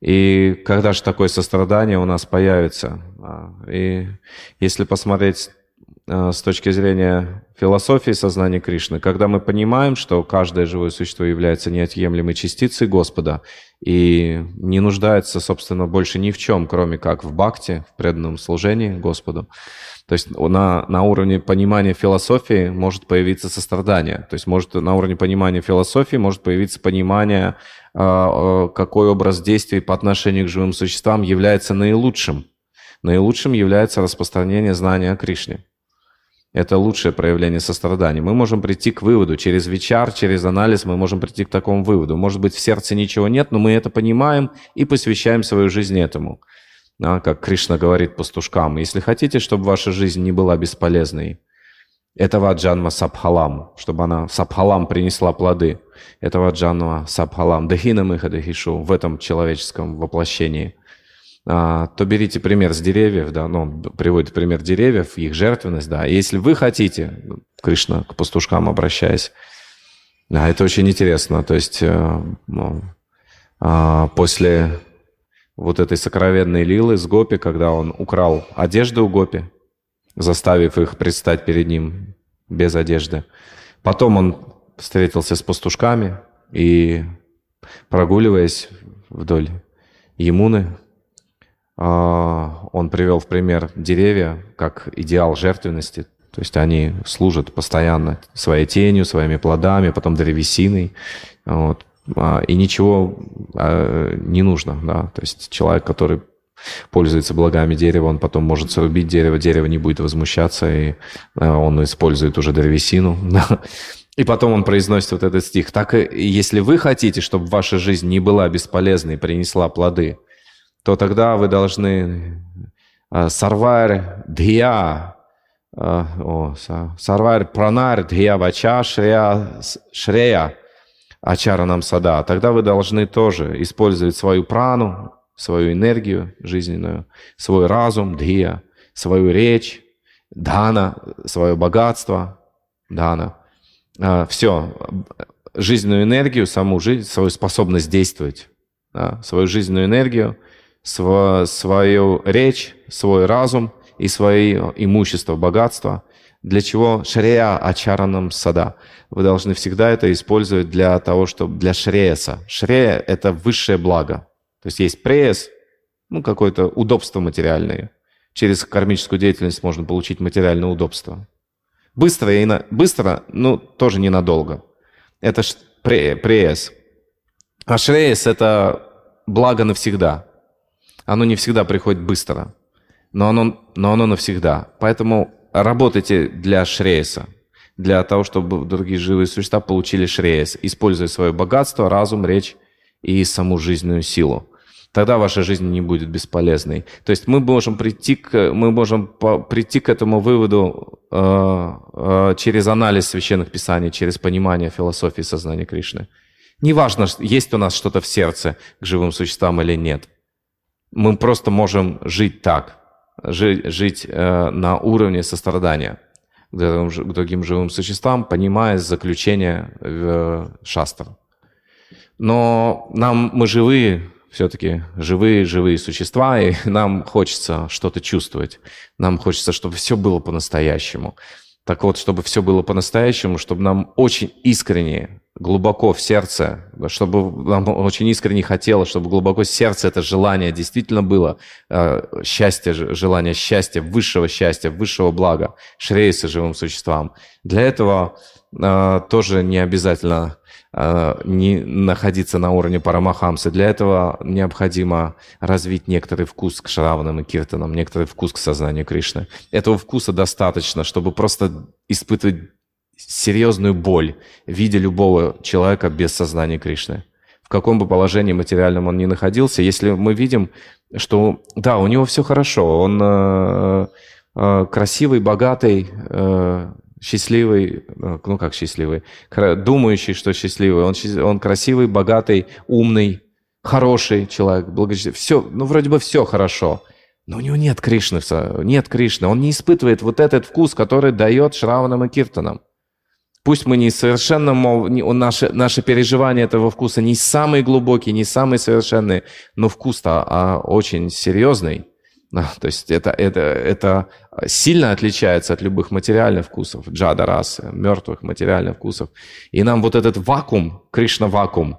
И когда же такое сострадание у нас появится? А, и если посмотреть а, с точки зрения философии сознания Кришны, когда мы понимаем, что каждое живое существо является неотъемлемой частицей Господа и не нуждается, собственно, больше ни в чем, кроме как в бхакте, в преданном служении Господу, то есть на, на уровне понимания философии может появиться сострадание. То есть может на уровне понимания философии может появиться понимание, а, а, какой образ действий по отношению к живым существам является наилучшим. Наилучшим является распространение знания о Кришне. Это лучшее проявление сострадания. Мы можем прийти к выводу через вечер, через анализ мы можем прийти к такому выводу. Может быть, в сердце ничего нет, но мы это понимаем и посвящаем свою жизнь этому да, как Кришна говорит пастушкам, если хотите, чтобы ваша жизнь не была бесполезной, этого джанма сабхалам, чтобы она сабхалам принесла плоды. Этого джанма сабхалам, дахина мыха дахишу, в этом человеческом воплощении. А, то берите пример с деревьев, да, ну, приводит пример деревьев, их жертвенность, да. И если вы хотите, Кришна к пастушкам обращаясь, да, это очень интересно. То есть э, ну, а, после вот этой сокровенной Лилы с Гопи, когда он украл одежды у Гопи, заставив их предстать перед ним без одежды. Потом он встретился с пастушками и, прогуливаясь вдоль Емуны, а, он привел в пример деревья как идеал жертвенности. То есть они служат постоянно своей тенью, своими плодами, потом древесиной. Вот. А, и ничего а, не нужно, да, то есть человек, который пользуется благами дерева, он потом может срубить дерево, дерево не будет возмущаться, и а, он использует уже древесину, [LAUGHS] И потом он произносит вот этот стих. Так, если вы хотите, чтобы ваша жизнь не была бесполезной, принесла плоды, то тогда вы должны сарвар дхия, сарвар пранар дхия вача шрея, шрея ачара нам сада, тогда вы должны тоже использовать свою прану, свою энергию жизненную, свой разум, дхия, свою речь, дана, свое богатство, дана. А, Все, жизненную энергию, саму жизнь, свою способность действовать, да, свою жизненную энергию, св свою речь, свой разум и свое имущество, богатство – для чего шрея ачаранам сада? Вы должны всегда это использовать для того, чтобы для шреяса. Шрея – это высшее благо. То есть есть пресс, ну, какое-то удобство материальное. Через кармическую деятельность можно получить материальное удобство. Быстро, и на... быстро ну, тоже ненадолго. Это ш... пресс. А шреяс – это благо навсегда. Оно не всегда приходит быстро, но оно, но оно навсегда. Поэтому работайте для Шрейса, для того, чтобы другие живые существа получили Шрейс, используя свое богатство, разум, речь и саму жизненную силу. Тогда ваша жизнь не будет бесполезной. То есть мы можем прийти к, мы можем по, прийти к этому выводу э, э, через анализ священных писаний, через понимание философии сознания Кришны. Неважно, есть у нас что-то в сердце к живым существам или нет. Мы просто можем жить так – жить, жить э, на уровне сострадания к другим, к другим живым существам, понимая заключение э, шастр. Но нам, мы живые, все-таки живые, живые существа, и [LAUGHS] нам хочется что-то чувствовать. Нам хочется, чтобы все было по-настоящему. Так вот, чтобы все было по-настоящему, чтобы нам очень искренне глубоко в сердце, чтобы нам очень искренне хотелось, чтобы глубоко в сердце это желание действительно было э, счастье, желание счастья, высшего счастья, высшего блага, шрейса живым существам. Для этого э, тоже не обязательно э, не находиться на уровне парамахамсы. Для этого необходимо развить некоторый вкус к шраванам и киртанам, некоторый вкус к сознанию Кришны. Этого вкуса достаточно, чтобы просто испытывать серьезную боль, видя любого человека без сознания Кришны. В каком бы положении материальном он ни находился, если мы видим, что да, у него все хорошо, он э, э, красивый, богатый, э, счастливый, э, ну как счастливый, думающий, что счастливый, он, он красивый, богатый, умный, хороший человек, благочестивый, все, ну вроде бы все хорошо, но у него нет Кришны, нет Кришны, он не испытывает вот этот вкус, который дает Шраванам и Киртанам. Пусть мы не совершенно, мол, не, наше, наше переживание этого вкуса не самые глубокие, не самые совершенные, но вкус-то а, очень серьезный. [LAUGHS] То есть это, это, это сильно отличается от любых материальных вкусов, джада расы, мертвых материальных вкусов. И нам вот этот вакуум, Кришна-вакуум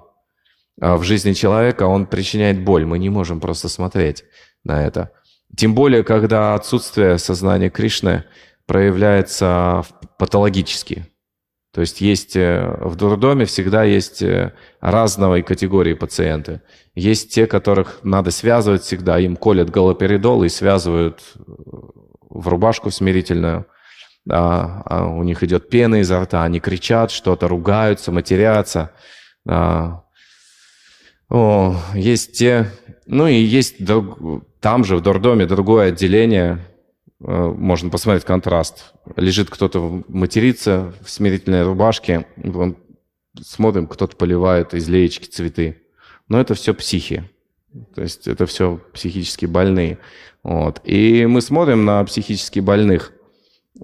а, в жизни человека, он причиняет боль. Мы не можем просто смотреть на это. Тем более, когда отсутствие сознания Кришны проявляется патологически. То есть есть э, в дурдоме всегда есть э, разного категории пациенты. Есть те, которых надо связывать всегда, им колят галоперидол и связывают э, в рубашку смирительную. А, а у них идет пена изо рта, они кричат что-то, ругаются, матерятся. А, о, есть те, ну и есть там же в дурдоме другое отделение, можно посмотреть контраст. Лежит кто-то матерится в смирительной рубашке, смотрим, кто-то поливает из леечки цветы. Но это все психи. То есть это все психически больные. Вот. И мы смотрим на психически больных,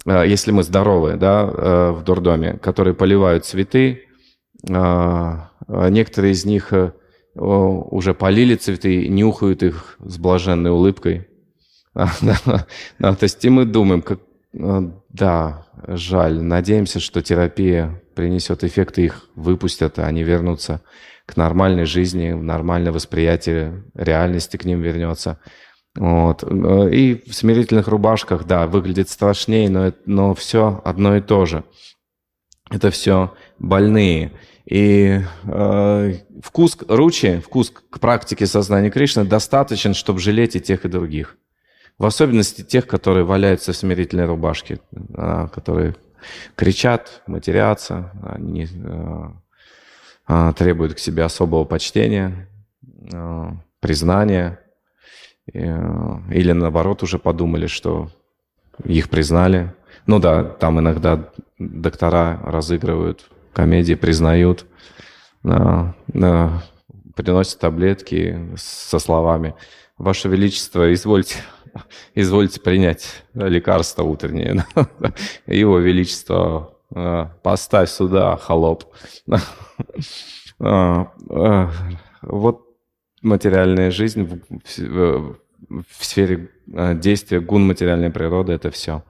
э, если мы здоровы, да, э, в дурдоме, которые поливают цветы. Некоторые из них уже полили цветы, нюхают их с блаженной улыбкой, [LAUGHS] то есть и мы думаем, как, э, да, жаль, надеемся, что терапия принесет эффекты, их выпустят, а они вернутся к нормальной жизни, нормальное восприятие реальности к ним вернется. Вот. И в смирительных рубашках, да, выглядит страшнее, но, но все одно и то же. Это все больные. И э, вкус ручи, вкус к практике сознания Кришны достаточен, чтобы жалеть и тех, и других. В особенности тех, которые валяются в смирительной рубашке, а, которые кричат, матерятся, они а, а, требуют к себе особого почтения, признания, или наоборот уже подумали, что их признали. Ну да, там иногда доктора разыгрывают комедии, признают, приносят таблетки со словами «Ваше Величество, извольте [LAUGHS] извольте принять лекарство утреннее. [LAUGHS] Его Величество, э, поставь сюда, холоп. [LAUGHS] Э, э, вот материальная жизнь в, сфере действия гун материальной природы – это все.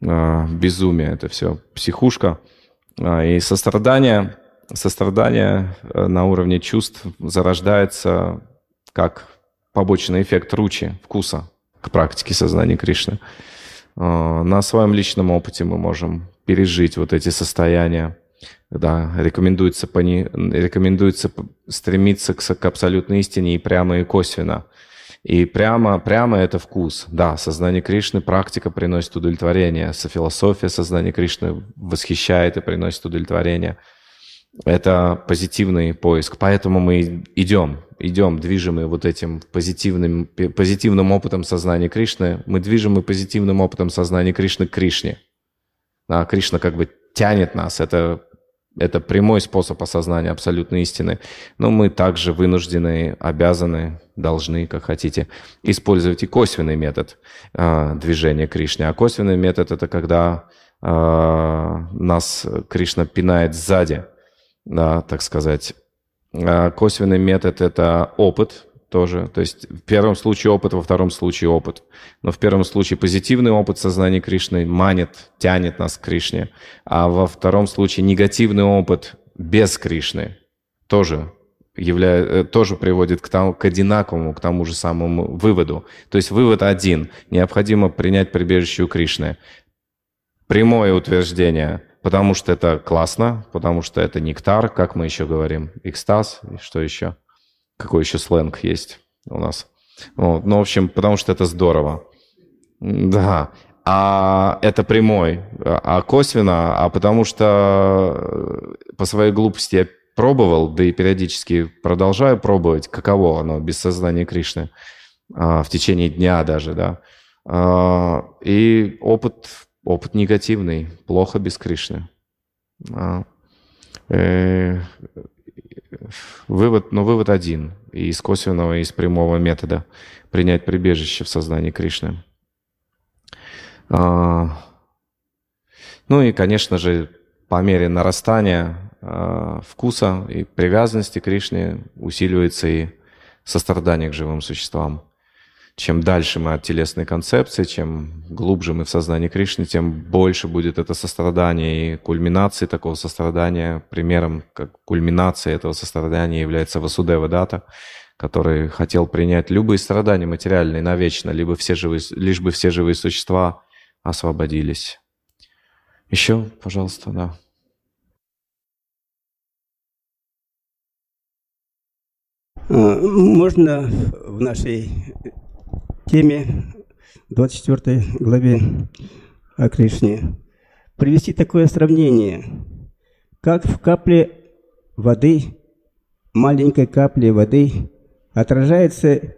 Безумие – это все психушка. И сострадание, сострадание на уровне чувств зарождается как побочный эффект ручи, вкуса к практике сознания Кришны. А, на своем личном опыте мы можем пережить вот эти состояния. Да, рекомендуется, пони... рекомендуется стремиться к, к абсолютной истине и прямо, и косвенно. И прямо, прямо это вкус. Да, сознание Кришны, практика приносит удовлетворение. Философия сознания Кришны восхищает и приносит удовлетворение. Это позитивный поиск. Поэтому мы идем идем, движимы вот этим позитивным, позитивным опытом сознания Кришны, мы движимы позитивным опытом сознания Кришны к Кришне. А Кришна как бы тянет нас, это, это прямой способ осознания абсолютной истины. Но мы также вынуждены, обязаны, должны, как хотите, использовать и косвенный метод э, движения Кришне. А косвенный метод – это когда э, нас Кришна пинает сзади, да, так сказать, а, косвенный метод – это опыт тоже. То есть в первом случае опыт, во втором случае опыт. Но в первом случае позитивный опыт сознания Кришны манит, тянет нас к Кришне. А во втором случае негативный опыт без Кришны тоже являя, э, тоже приводит к, тому, к одинаковому, к тому же самому выводу. То есть вывод один. Необходимо принять прибежище у Кришны. Прямое утверждение – потому что это классно, потому что это нектар, как мы еще говорим, экстаз, и что еще? Какой еще сленг есть у нас? Вот. Ну, в общем, потому что это здорово. Да. А это прямой. А косвенно, а потому что по своей глупости я пробовал, да и периодически продолжаю пробовать, каково оно без сознания Кришны а, в течение дня даже, да. А, и опыт опыт негативный, плохо без Кришны. А, э, вывод, но вывод один. Из косвенного, и из прямого метода принять прибежище в сознании Кришны. А, ну и, конечно же, по мере нарастания э, вкуса и привязанности к Кришне усиливается и сострадание к живым существам. Чем дальше мы от телесной концепции, чем глубже мы в сознании Кришны, тем больше будет это сострадание. И кульминацией такого сострадания, примером как кульминации этого сострадания является Васудева Дата, который хотел принять любые страдания материальные навечно, либо все живые, лишь бы все живые существа освободились. Еще, пожалуйста, да. А, можно в нашей теме 24 главе о Кришне привести такое сравнение, как в капле воды, маленькой капле воды отражается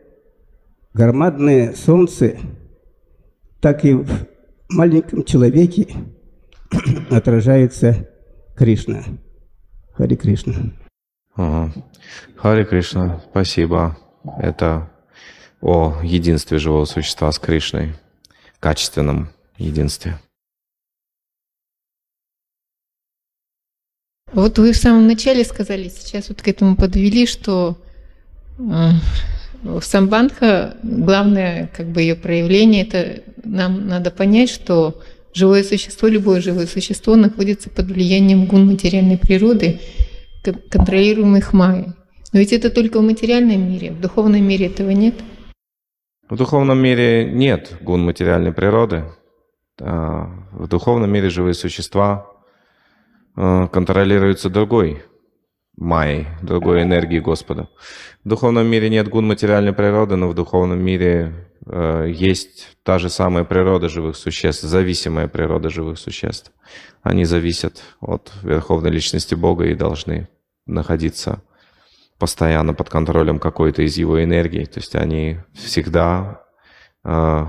громадное солнце, так и в маленьком человеке [COUGHS] отражается Кришна. Хари Кришна. Ага. Хари Кришна, спасибо. Это о единстве живого существа с Кришной, качественном единстве. Вот вы в самом начале сказали, сейчас вот к этому подвели, что э, в самбандха главное как бы ее проявление, это нам надо понять, что живое существо, любое живое существо находится под влиянием гун материальной природы, контролируемых майей. Но ведь это только в материальном мире, в духовном мире этого нет. В духовном мире нет гун материальной природы. А, в духовном мире живые существа а, контролируются другой майей, другой энергией Господа. В духовном мире нет гун материальной природы, но в духовном мире а, есть та же самая природа живых существ, зависимая природа живых существ. Они зависят от Верховной Личности Бога и должны находиться постоянно под контролем какой-то из его энергий. То есть они всегда э,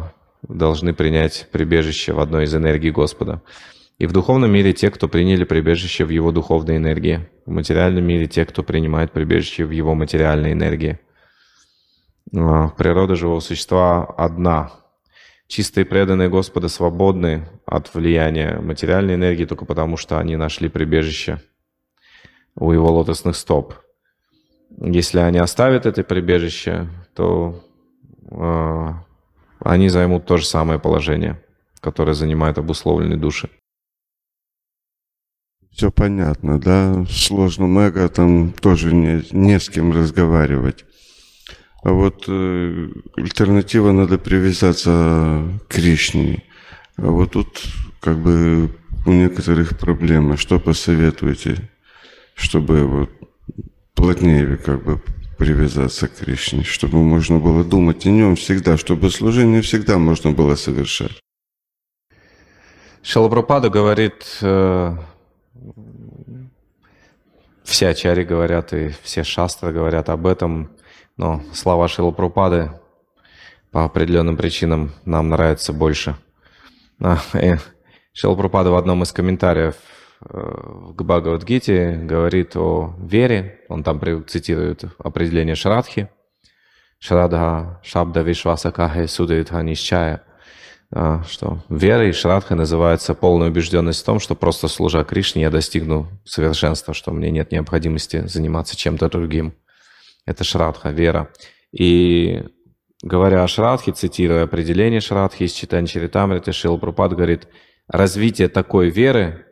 должны принять прибежище в одной из энергий Господа. И в духовном мире те, кто приняли прибежище в его духовной энергии. В материальном мире те, кто принимает прибежище в его материальной энергии. Э, природа живого существа одна. Чистые преданные Господа свободны от влияния материальной энергии только потому, что они нашли прибежище у его лотосных стоп. Если они оставят это прибежище, то э, они займут то же самое положение, которое занимает обусловленные души. Все понятно, да? Сложно эго там тоже не, не с кем разговаривать. А вот э, альтернатива надо привязаться к Кришне. А вот тут как бы у некоторых проблемы. Что посоветуете, чтобы вот плотнее как бы привязаться к Кришне, чтобы можно было думать о нем всегда, чтобы служение всегда можно было совершать. Шалапрапада говорит, э, все ачари говорят и все шастры говорят об этом, но слова Шилапрапады по определенным причинам нам нравятся больше. А, Шилапрапада в одном из комментариев в Бхагавадгите говорит о вере. Он там цитирует определение Шрадхи. Шрадха Шабда Вишваса Кахе Судавитха Нищая. Что вера и Шрадха называется полная убежденность в том, что просто служа Кришне я достигну совершенства, что мне нет необходимости заниматься чем-то другим. Это Шрадха, вера. И говоря о Шрадхе, цитируя определение Шрадхи из Читани Чаритамриты, Шил говорит, развитие такой веры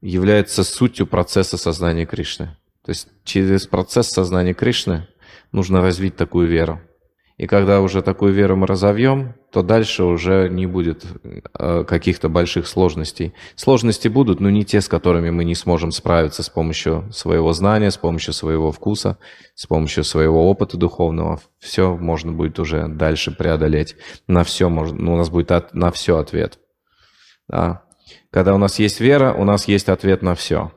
является сутью процесса сознания Кришны. То есть через процесс сознания Кришны нужно развить такую веру. И когда уже такую веру мы разовьем, то дальше уже не будет э, каких-то больших сложностей. Сложности будут, но не те, с которыми мы не сможем справиться с помощью своего знания, с помощью своего вкуса, с помощью своего опыта духовного. Все можно будет уже дальше преодолеть. На все можно, ну, у нас будет от, на все ответ. Да. Когда у нас есть вера, у нас есть ответ на все.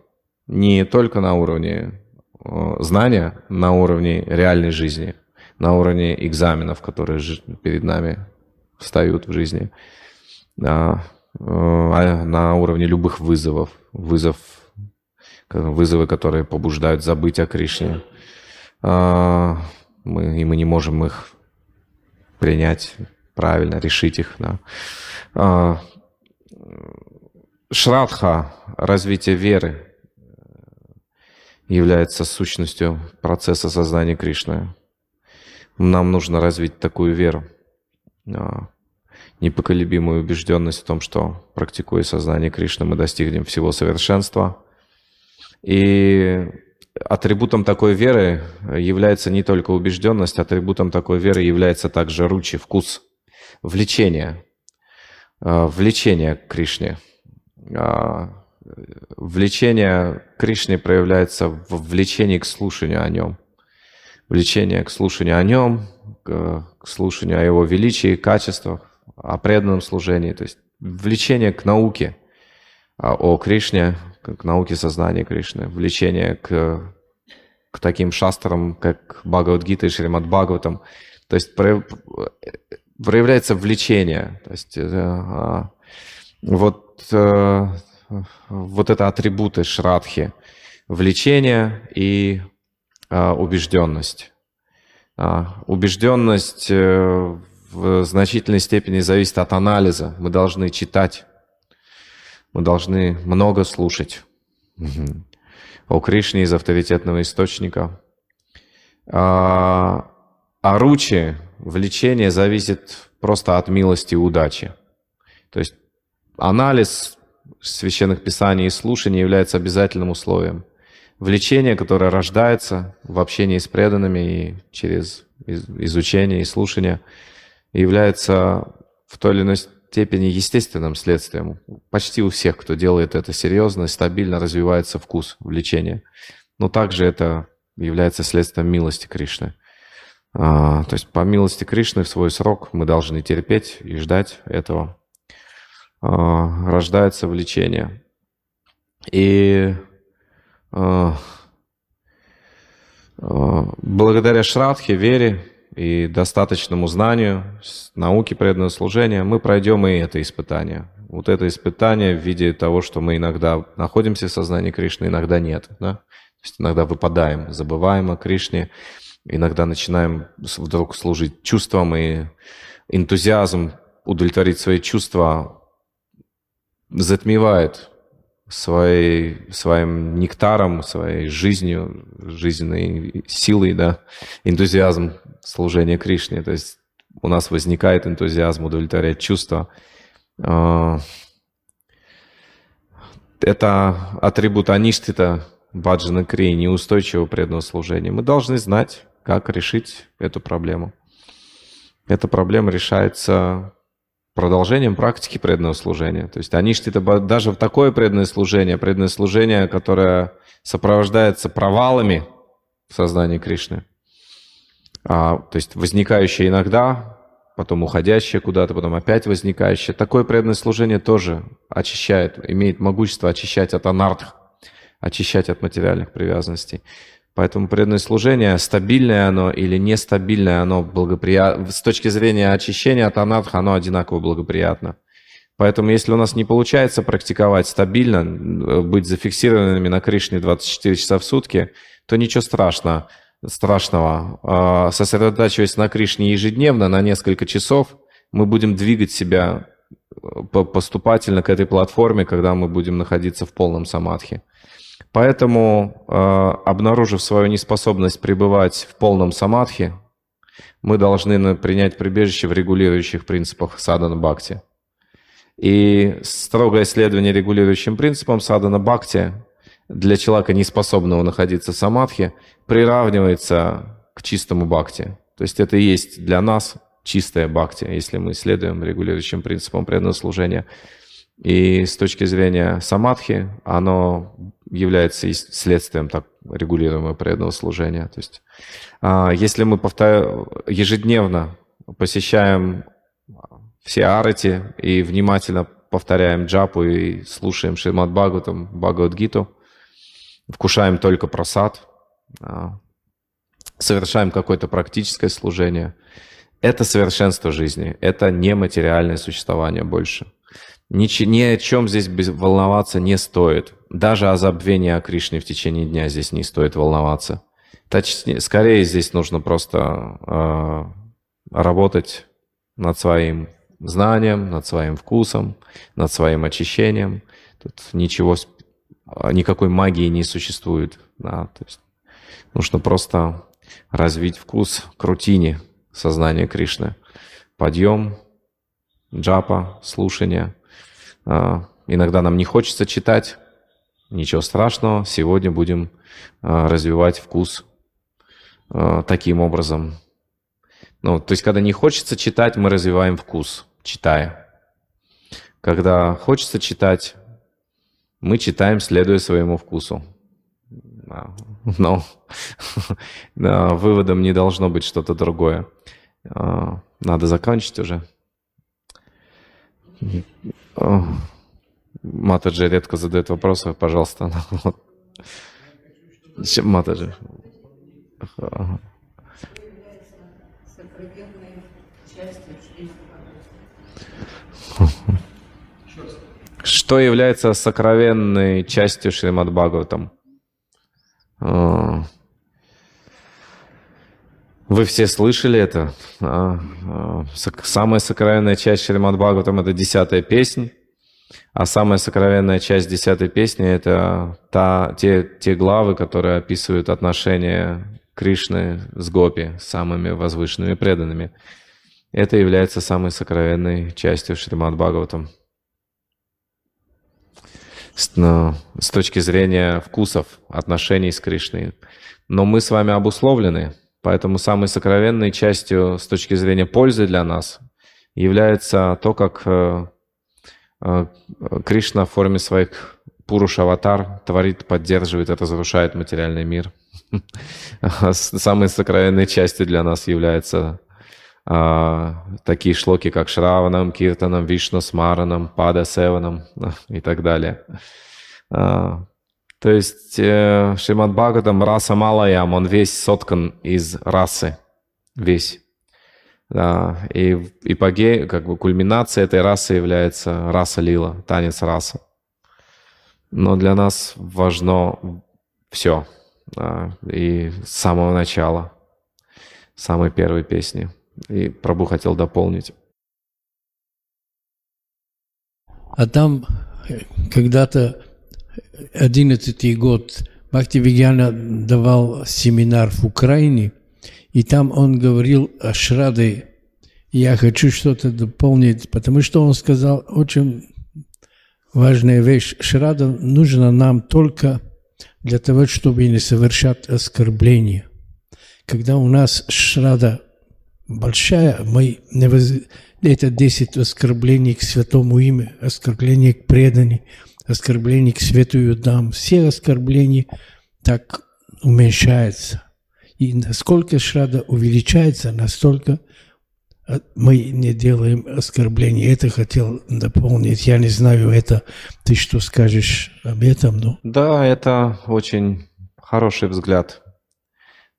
Не только на уровне э, знания, на уровне реальной жизни, на уровне экзаменов, которые перед нами встают в жизни, а, а на уровне любых вызовов, вызов, вызовы, которые побуждают забыть о Кришне. А, мы, и мы не можем их принять правильно, решить их. Да. Шрадха, развитие веры, является сущностью процесса сознания Кришны. Нам нужно развить такую веру, а, непоколебимую убежденность в том, что, практикуя сознание Кришны, мы достигнем всего совершенства. И атрибутом такой веры является не только убежденность, атрибутом такой веры является также ручи, вкус, влечение, а, влечение к Кришне. А, влечение к Кришне проявляется в влечении к слушанию о нем. Влечение к слушанию о нем, к, слушанию о его величии, качествах, о преданном служении. То есть влечение к науке о Кришне, к науке сознания Кришны. Влечение к, к таким шастрам, как Бхагавадгита и Шримад Бхагаватам. То есть проявляется влечение. То есть а, вот э, вот это атрибуты шрадхи. Влечение и а, убежденность. А, убежденность э, в значительной степени зависит от анализа. Мы должны читать, мы должны много слушать о Кришне из авторитетного источника. А, а ручи, влечение зависит просто от милости и удачи. То есть анализ священных писаний и слушаний является обязательным условием. Влечение, которое рождается в общении с преданными и через изучение и слушание, является в той или иной степени естественным следствием. Почти у всех, кто делает это серьезно, стабильно развивается вкус влечения. Но также это является следствием милости Кришны. А, то есть по милости Кришны в свой срок мы должны терпеть и ждать этого. А, рождается влечение. И а, а, благодаря Шрадхе, вере и достаточному знанию, науке преданного служения, мы пройдем и это испытание. Вот это испытание в виде того, что мы иногда находимся в сознании Кришны, иногда нет. Да? То есть иногда выпадаем, забываем о Кришне, иногда начинаем вдруг служить чувствам и энтузиазм удовлетворить свои чувства затмевает своей, своим нектаром, своей жизнью, жизненной силой, да, энтузиазм служения Кришне. То есть у нас возникает энтузиазм удовлетворять чувства. А, это атрибут аништита, баджана крии, неустойчивого преданного служения. Мы должны знать, как решить эту проблему. Эта проблема решается продолжением практики преданного служения. То есть они это даже в такое преданное служение, преданное служение, которое сопровождается провалами в сознании Кришны, а, то есть возникающее иногда, потом уходящее куда-то, потом опять возникающее. Такое преданное служение тоже очищает, имеет могущество очищать от анартх, очищать от материальных привязанностей. Поэтому преданное служение, стабильное оно или нестабильное, оно благоприятно. С точки зрения очищения от анарха, оно одинаково благоприятно. Поэтому если у нас не получается практиковать стабильно, быть зафиксированными на Кришне 24 часа в сутки, то ничего страшного. страшного. Сосредотачиваясь на Кришне ежедневно, на несколько часов, мы будем двигать себя э, поступательно к этой платформе, когда мы будем находиться в полном самадхи. Поэтому, э, обнаружив свою неспособность пребывать в полном самадхи, мы должны принять прибежище в регулирующих принципах садана бхакти. И строгое следование регулирующим принципам садана бхакти для человека, не способного находиться в самадхи, приравнивается к чистому бхакти. То есть это и есть для нас чистая бхакти, если мы следуем регулирующим принципам преданного служения. И с точки зрения самадхи, оно является следствием так регулируемого преданного служения. То есть, а, если мы повтор... ежедневно посещаем все арати и внимательно повторяем джапу и слушаем Шримад Бхагаватам, Бхагавадгиту, вкушаем только просад, а, совершаем какое-то практическое служение, это совершенство жизни, это не материальное существование больше – ни, ни о чем здесь волноваться не стоит. Даже о забвении о Кришне в течение дня здесь не стоит волноваться. Точнее, скорее здесь нужно просто э, работать над своим знанием, над своим вкусом, над своим очищением. Тут ничего, никакой магии не существует. Да, то есть нужно просто развить вкус к рутине сознания Кришны. Подъем, джапа, слушание. А, иногда нам не хочется читать, ничего страшного. Сегодня будем а, развивать вкус а, таким образом. Ну, то есть, когда не хочется читать, мы развиваем вкус, читая. Когда хочется читать, мы читаем, следуя своему вкусу. [LAUGHS] Но [LAUGHS] выводом не должно быть что-то другое. Надо закончить уже. Матаджи редко задает вопросы, пожалуйста. Матаджи. Что является сокровенной частью Шримад Бхагаватам? Вы все слышали это? А, а, самая сокровенная часть Шримад Бхагаватам – это десятая песня. А самая сокровенная часть десятой песни – это та, те, те главы, которые описывают отношения Кришны с Гопи, самыми возвышенными преданными. Это является самой сокровенной частью Шримад Бхагаватам. С, ну, с точки зрения вкусов, отношений с Кришной. Но мы с вами обусловлены, поэтому самой сокровенной частью с точки зрения пользы для нас является то, как э, Э, Кришна в форме своих Пуруш-аватар творит, поддерживает и разрушает материальный мир. [LAUGHS] Самой сокровенной частью для нас являются а, такие шлоки, как Шраванам, Киртанам, Вишну, Смаранам, Пада, Севанам [LAUGHS] и так далее. То есть э, Шримад Бхагаватам, раса Малаям, он весь соткан из расы, весь. Да, и ипогей, как бы кульминация этой расы является раса лила, танец раса. Но для нас важно все. Да, и с самого начала, самой первой песни. И Прабу хотел дополнить. А там когда-то 11 год Бхакти Вигьяна давал семинар в Украине – и там он говорил о Шраде. Я хочу что-то дополнить, потому что он сказал очень важная вещь. Шрада нужна нам только для того, чтобы не совершать оскорбления. Когда у нас шрада большая, мы не воз... это 10 оскорблений к святому имя, оскорбления к преданию, оскорбления к святую дам. Все оскорбления так уменьшаются. И насколько шрада увеличается, настолько мы не делаем оскорблений. Это хотел дополнить. Я не знаю, это ты что скажешь об этом? Но... Да, это очень хороший взгляд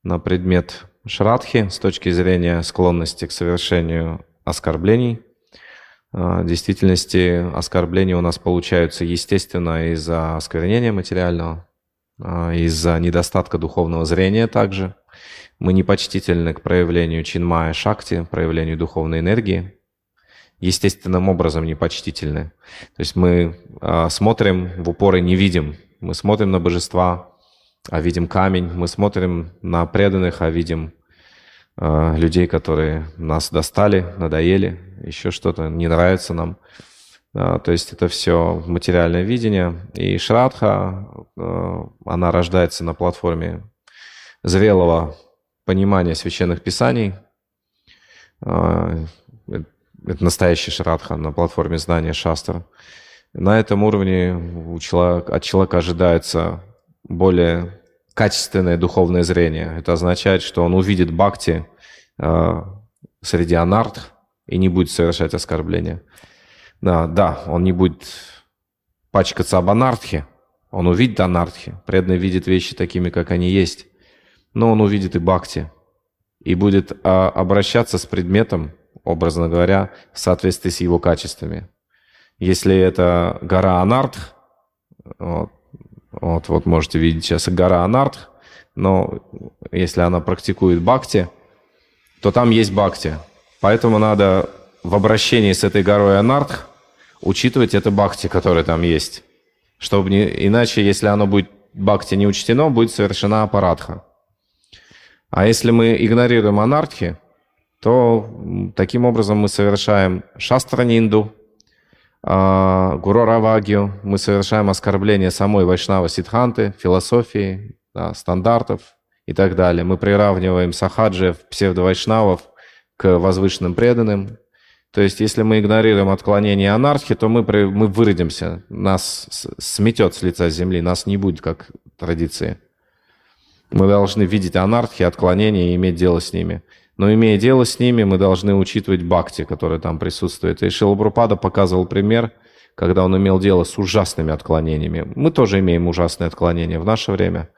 на предмет шрадхи с точки зрения склонности к совершению оскорблений. А, в действительности оскорбления у нас получаются естественно из-за осквернения материального, а, из-за недостатка духовного зрения также – мы непочтительны к проявлению чинмая шакти, проявлению духовной энергии, естественным образом непочтительны. То есть мы э, смотрим в упор и не видим. Мы смотрим на божества, а видим камень. Мы смотрим на преданных, а видим э, людей, которые нас достали, надоели, еще что-то не нравится нам. Э, то есть это все материальное видение. И Шрадха, э, она рождается на платформе зрелого понимания священных писаний. Это настоящий шрадха на платформе знания шастра. На этом уровне у человека, от человека ожидается более качественное духовное зрение. Это означает, что он увидит бхакти э, среди анарт и не будет совершать оскорбления. Да, да, он не будет пачкаться об анартхе, он увидит анартхи. Преданный видит вещи такими, как они есть но он увидит и бхакти, и будет а, обращаться с предметом, образно говоря, в соответствии с его качествами. Если это гора Анартх, вот, вот, вот можете видеть сейчас гора Анартх, но если она практикует бхакти, то там есть бхакти. Поэтому надо в обращении с этой горой Анартх учитывать это бхакти, которое там есть. Чтобы не, иначе, если оно будет бхакти не учтено, будет совершена аппаратха. А если мы игнорируем анархи, то таким образом мы совершаем шастранинду, а, гуроравагию, мы совершаем оскорбление самой Вайшнава Сидханты, философии, да, стандартов и так далее. Мы приравниваем сахаджиев, псевдовайшнавов к возвышенным преданным. То есть, если мы игнорируем отклонение анархии, то мы, мы выродимся, нас сметет с лица земли, нас не будет как традиции. Мы должны видеть анархии, отклонения и иметь дело с ними. Но имея дело с ними, мы должны учитывать бхакти, который там присутствует. И Шилабрупада показывал пример, когда он имел дело с ужасными отклонениями. Мы тоже имеем ужасные отклонения в наше время.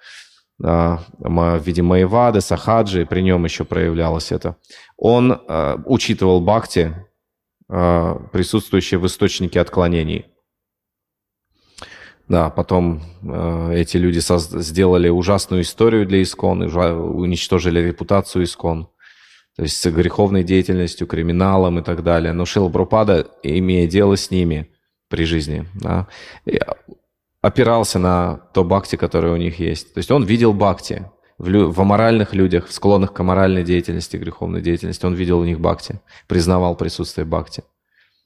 А, в виде Маевады, Сахаджи, при нем еще проявлялось это. Он а, учитывал бхакти, а, присутствующие в источнике отклонений. Да, потом э, эти люди сделали ужасную историю для Искон, уничтожили репутацию Искон, то есть с греховной деятельностью, криминалом и так далее. Но Шила Брупада, имея дело с ними при жизни, да, опирался на то бхакти, которое у них есть. То есть он видел бхакти в, лю- в аморальных людях, склонных к аморальной деятельности, греховной деятельности. Он видел у них бхакти, признавал присутствие бхакти.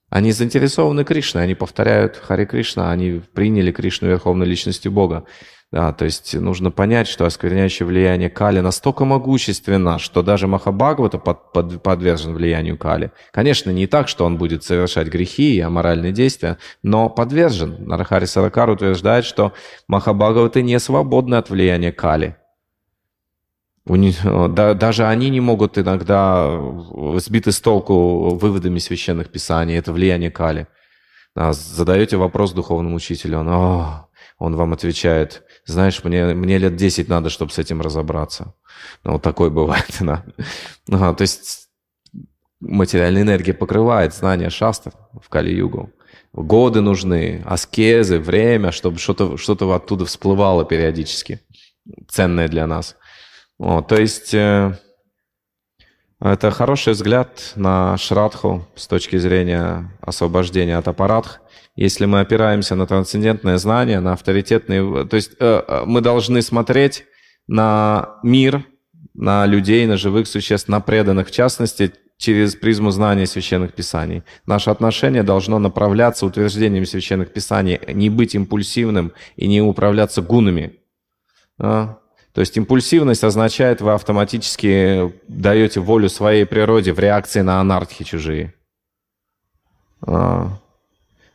Они заинтересованы Кришной, они повторяют Хари Кришна, они приняли Кришну верховной личностью Бога. Да, то есть нужно понять, что оскверняющее влияние Кали настолько могущественно, что даже Махабхагавата под, под, подвержен влиянию Кали. Конечно, не так, что он будет совершать грехи и аморальные действия, но подвержен. Нарахари Саракар утверждает, что Махабхагаваты не свободны от влияния Кали. Даже они не могут иногда сбиты с толку выводами священных писаний. Это влияние Кали. Задаете вопрос духовному учителю, он, О, он вам отвечает, знаешь, мне, мне лет 10 надо, чтобы с этим разобраться. Ну, вот такой бывает, [LAUGHS] да. А, то есть материальная энергия покрывает знания шастр в Кали-югу. Годы нужны, аскезы, время, чтобы что-то что оттуда всплывало периодически, ценное для нас. Вот, то есть э, это хороший взгляд на Шрадху с точки зрения освобождения от аппаратх. Если мы опираемся на трансцендентное знание, на авторитетные... То есть э, э, мы должны смотреть на мир, на людей, на живых существ, на преданных, в частности, через призму знания священных писаний. Наше отношение должно направляться утверждением священных писаний, не быть импульсивным и не управляться гунами. А? То есть импульсивность означает, вы автоматически даете волю своей природе в реакции на анархи чужие. А,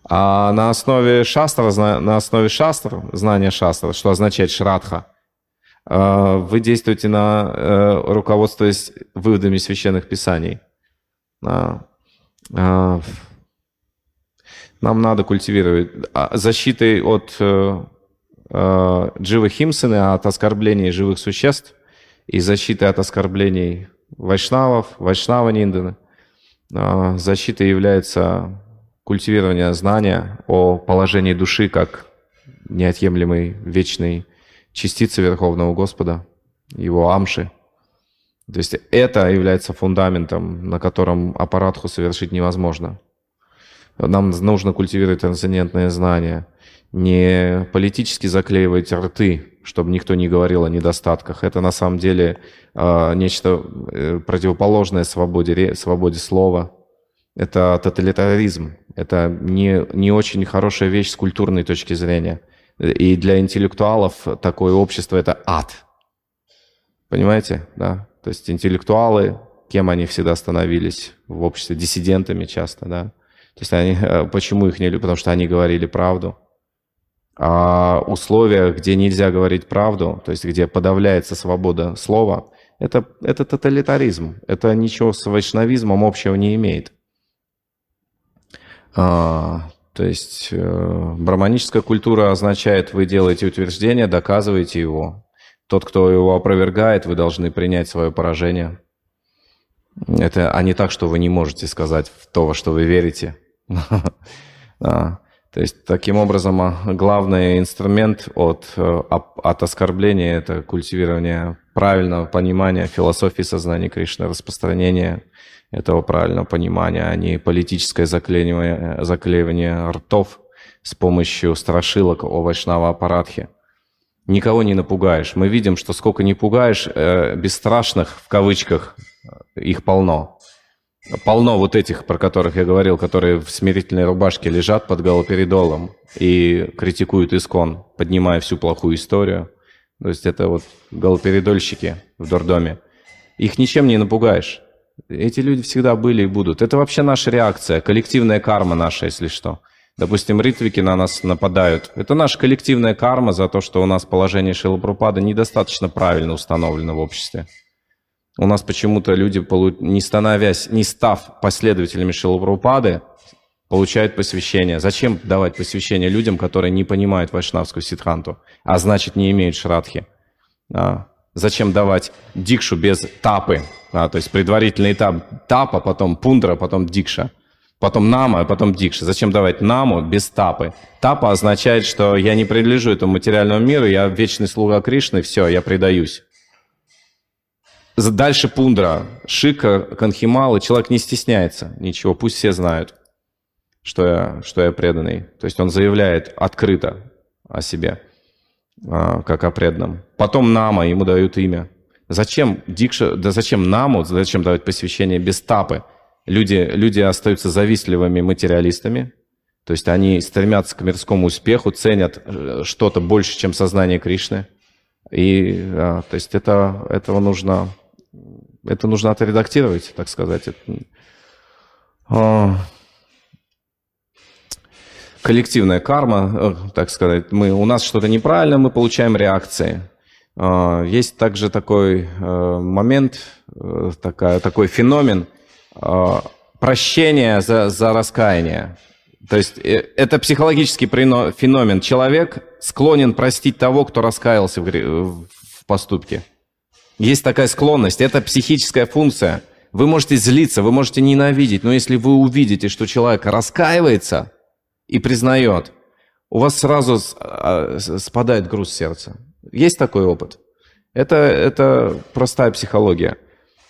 а на основе шастра, на основе шастра, знания шастра, что означает шрадха, а, вы действуете на э, руководствуясь выводами священных писаний. А, нам надо культивировать защитой от э, э, Дживы Химсены от оскорблений живых существ и защиты от оскорблений вайшнавов, вайшнава Нинданы. Э, защитой является культивирование знания о положении души как неотъемлемой вечной частицы Верховного Господа, его амши. То есть это является фундаментом, на котором аппаратху совершить невозможно. Нам нужно культивировать трансцендентное знание – не политически заклеивать рты, чтобы никто не говорил о недостатках. Это на самом деле э, нечто противоположное свободе, свободе слова. Это тоталитаризм. Это не, не очень хорошая вещь с культурной точки зрения. И для интеллектуалов такое общество – это ад. Понимаете? Да? То есть интеллектуалы, кем они всегда становились в обществе? Диссидентами часто, да? То есть они, э, почему их не любят? Потому что они говорили правду а условиях, где нельзя говорить правду, то есть где подавляется свобода слова, это, это тоталитаризм. Это ничего с вайшнавизмом общего не имеет. А, то есть э, браманическая культура означает, вы делаете утверждение, доказываете его. Тот, кто его опровергает, вы должны принять свое поражение. Это, а не так, что вы не можете сказать то, во что вы верите. [LAUGHS] То есть, таким образом, а, главный инструмент от, э, от оскорбления – это культивирование правильного понимания философии сознания Кришны, распространение этого правильного понимания, а не политическое заклеивание, заклеивание ртов с помощью страшилок о Вайшнава. Никого не напугаешь. Мы видим, что сколько не пугаешь, э, бесстрашных, в кавычках, их полно. Полно вот этих, про которых я говорил, которые в смирительной рубашке лежат под галоперидолом и критикуют искон, поднимая всю плохую историю. То есть это вот галоперидольщики в дурдоме. Их ничем не напугаешь. Эти люди всегда были и будут. Это вообще наша реакция, коллективная карма наша, если что. Допустим, ритвики на нас нападают. Это наша коллективная карма за то, что у нас положение Шилапрупада недостаточно правильно установлено в обществе. У нас почему-то люди, не становясь, не став последователями Шилапрупады, получают посвящение. Зачем давать посвящение людям, которые не понимают вайшнавскую ситханту, а значит не имеют шрадхи? А, зачем давать дикшу без тапы? А, то есть предварительный этап тапа, потом пундра, потом дикша. Потом нама, а потом дикша. Зачем давать наму без тапы? Тапа означает, что я не принадлежу этому материальному миру, я вечный слуга Кришны, все, я предаюсь. Дальше пундра, шика, канхималы. Человек не стесняется ничего, пусть все знают, что я, что я преданный. То есть он заявляет открыто о себе, а, как о преданном. Потом нама, ему дают имя. Зачем дикша, да зачем наму, зачем давать посвящение без тапы? Люди, люди остаются завистливыми материалистами, то есть они стремятся к мирскому успеху, ценят э, что-то больше, чем сознание Кришны. И, а, то есть это, этого нужно это нужно отредактировать, так сказать. А, коллективная карма, э, так сказать. Мы, у нас что-то неправильно, мы получаем реакции. А, есть также такой э, момент, э, такой феномен а, прощения за, за раскаяние. То есть это психологический феномен. Человек склонен простить того, кто раскаялся в, в поступке. Есть такая склонность, это психическая функция. Вы можете злиться, вы можете ненавидеть, но если вы увидите, что человек раскаивается и признает, у вас сразу а, спадает груз сердца. Есть такой опыт. Это, это простая психология.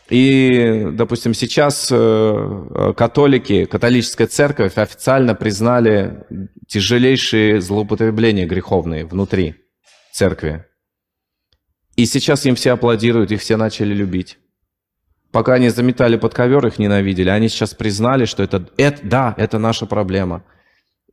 И, допустим, сейчас э, католики, католическая церковь официально признали тяжелейшие злоупотребления греховные внутри церкви. И сейчас им все аплодируют, их все начали любить. Пока они заметали под ковер, их ненавидели, они сейчас признали, что это, это да, это наша проблема.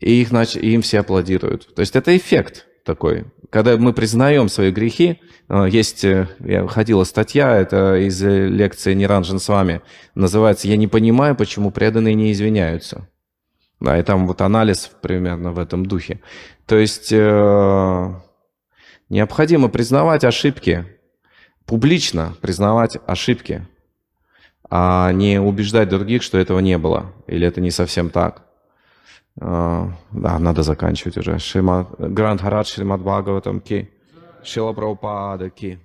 И их нач... и им все аплодируют. То есть это эффект такой. Когда мы признаем свои грехи, э, есть, э, я ходила статья, это из лекции Неранжен с вами, называется «Я не понимаю, почему преданные не извиняются». Да, и там вот анализ примерно в этом духе. То есть э, Необходимо признавать ошибки, публично признавать ошибки, а не убеждать других, что этого не было, или это не совсем так. А, да, надо заканчивать уже. Шримад, Гранд Харат Шримад Бхагаватам Ки, Шила Прабхупада Ки.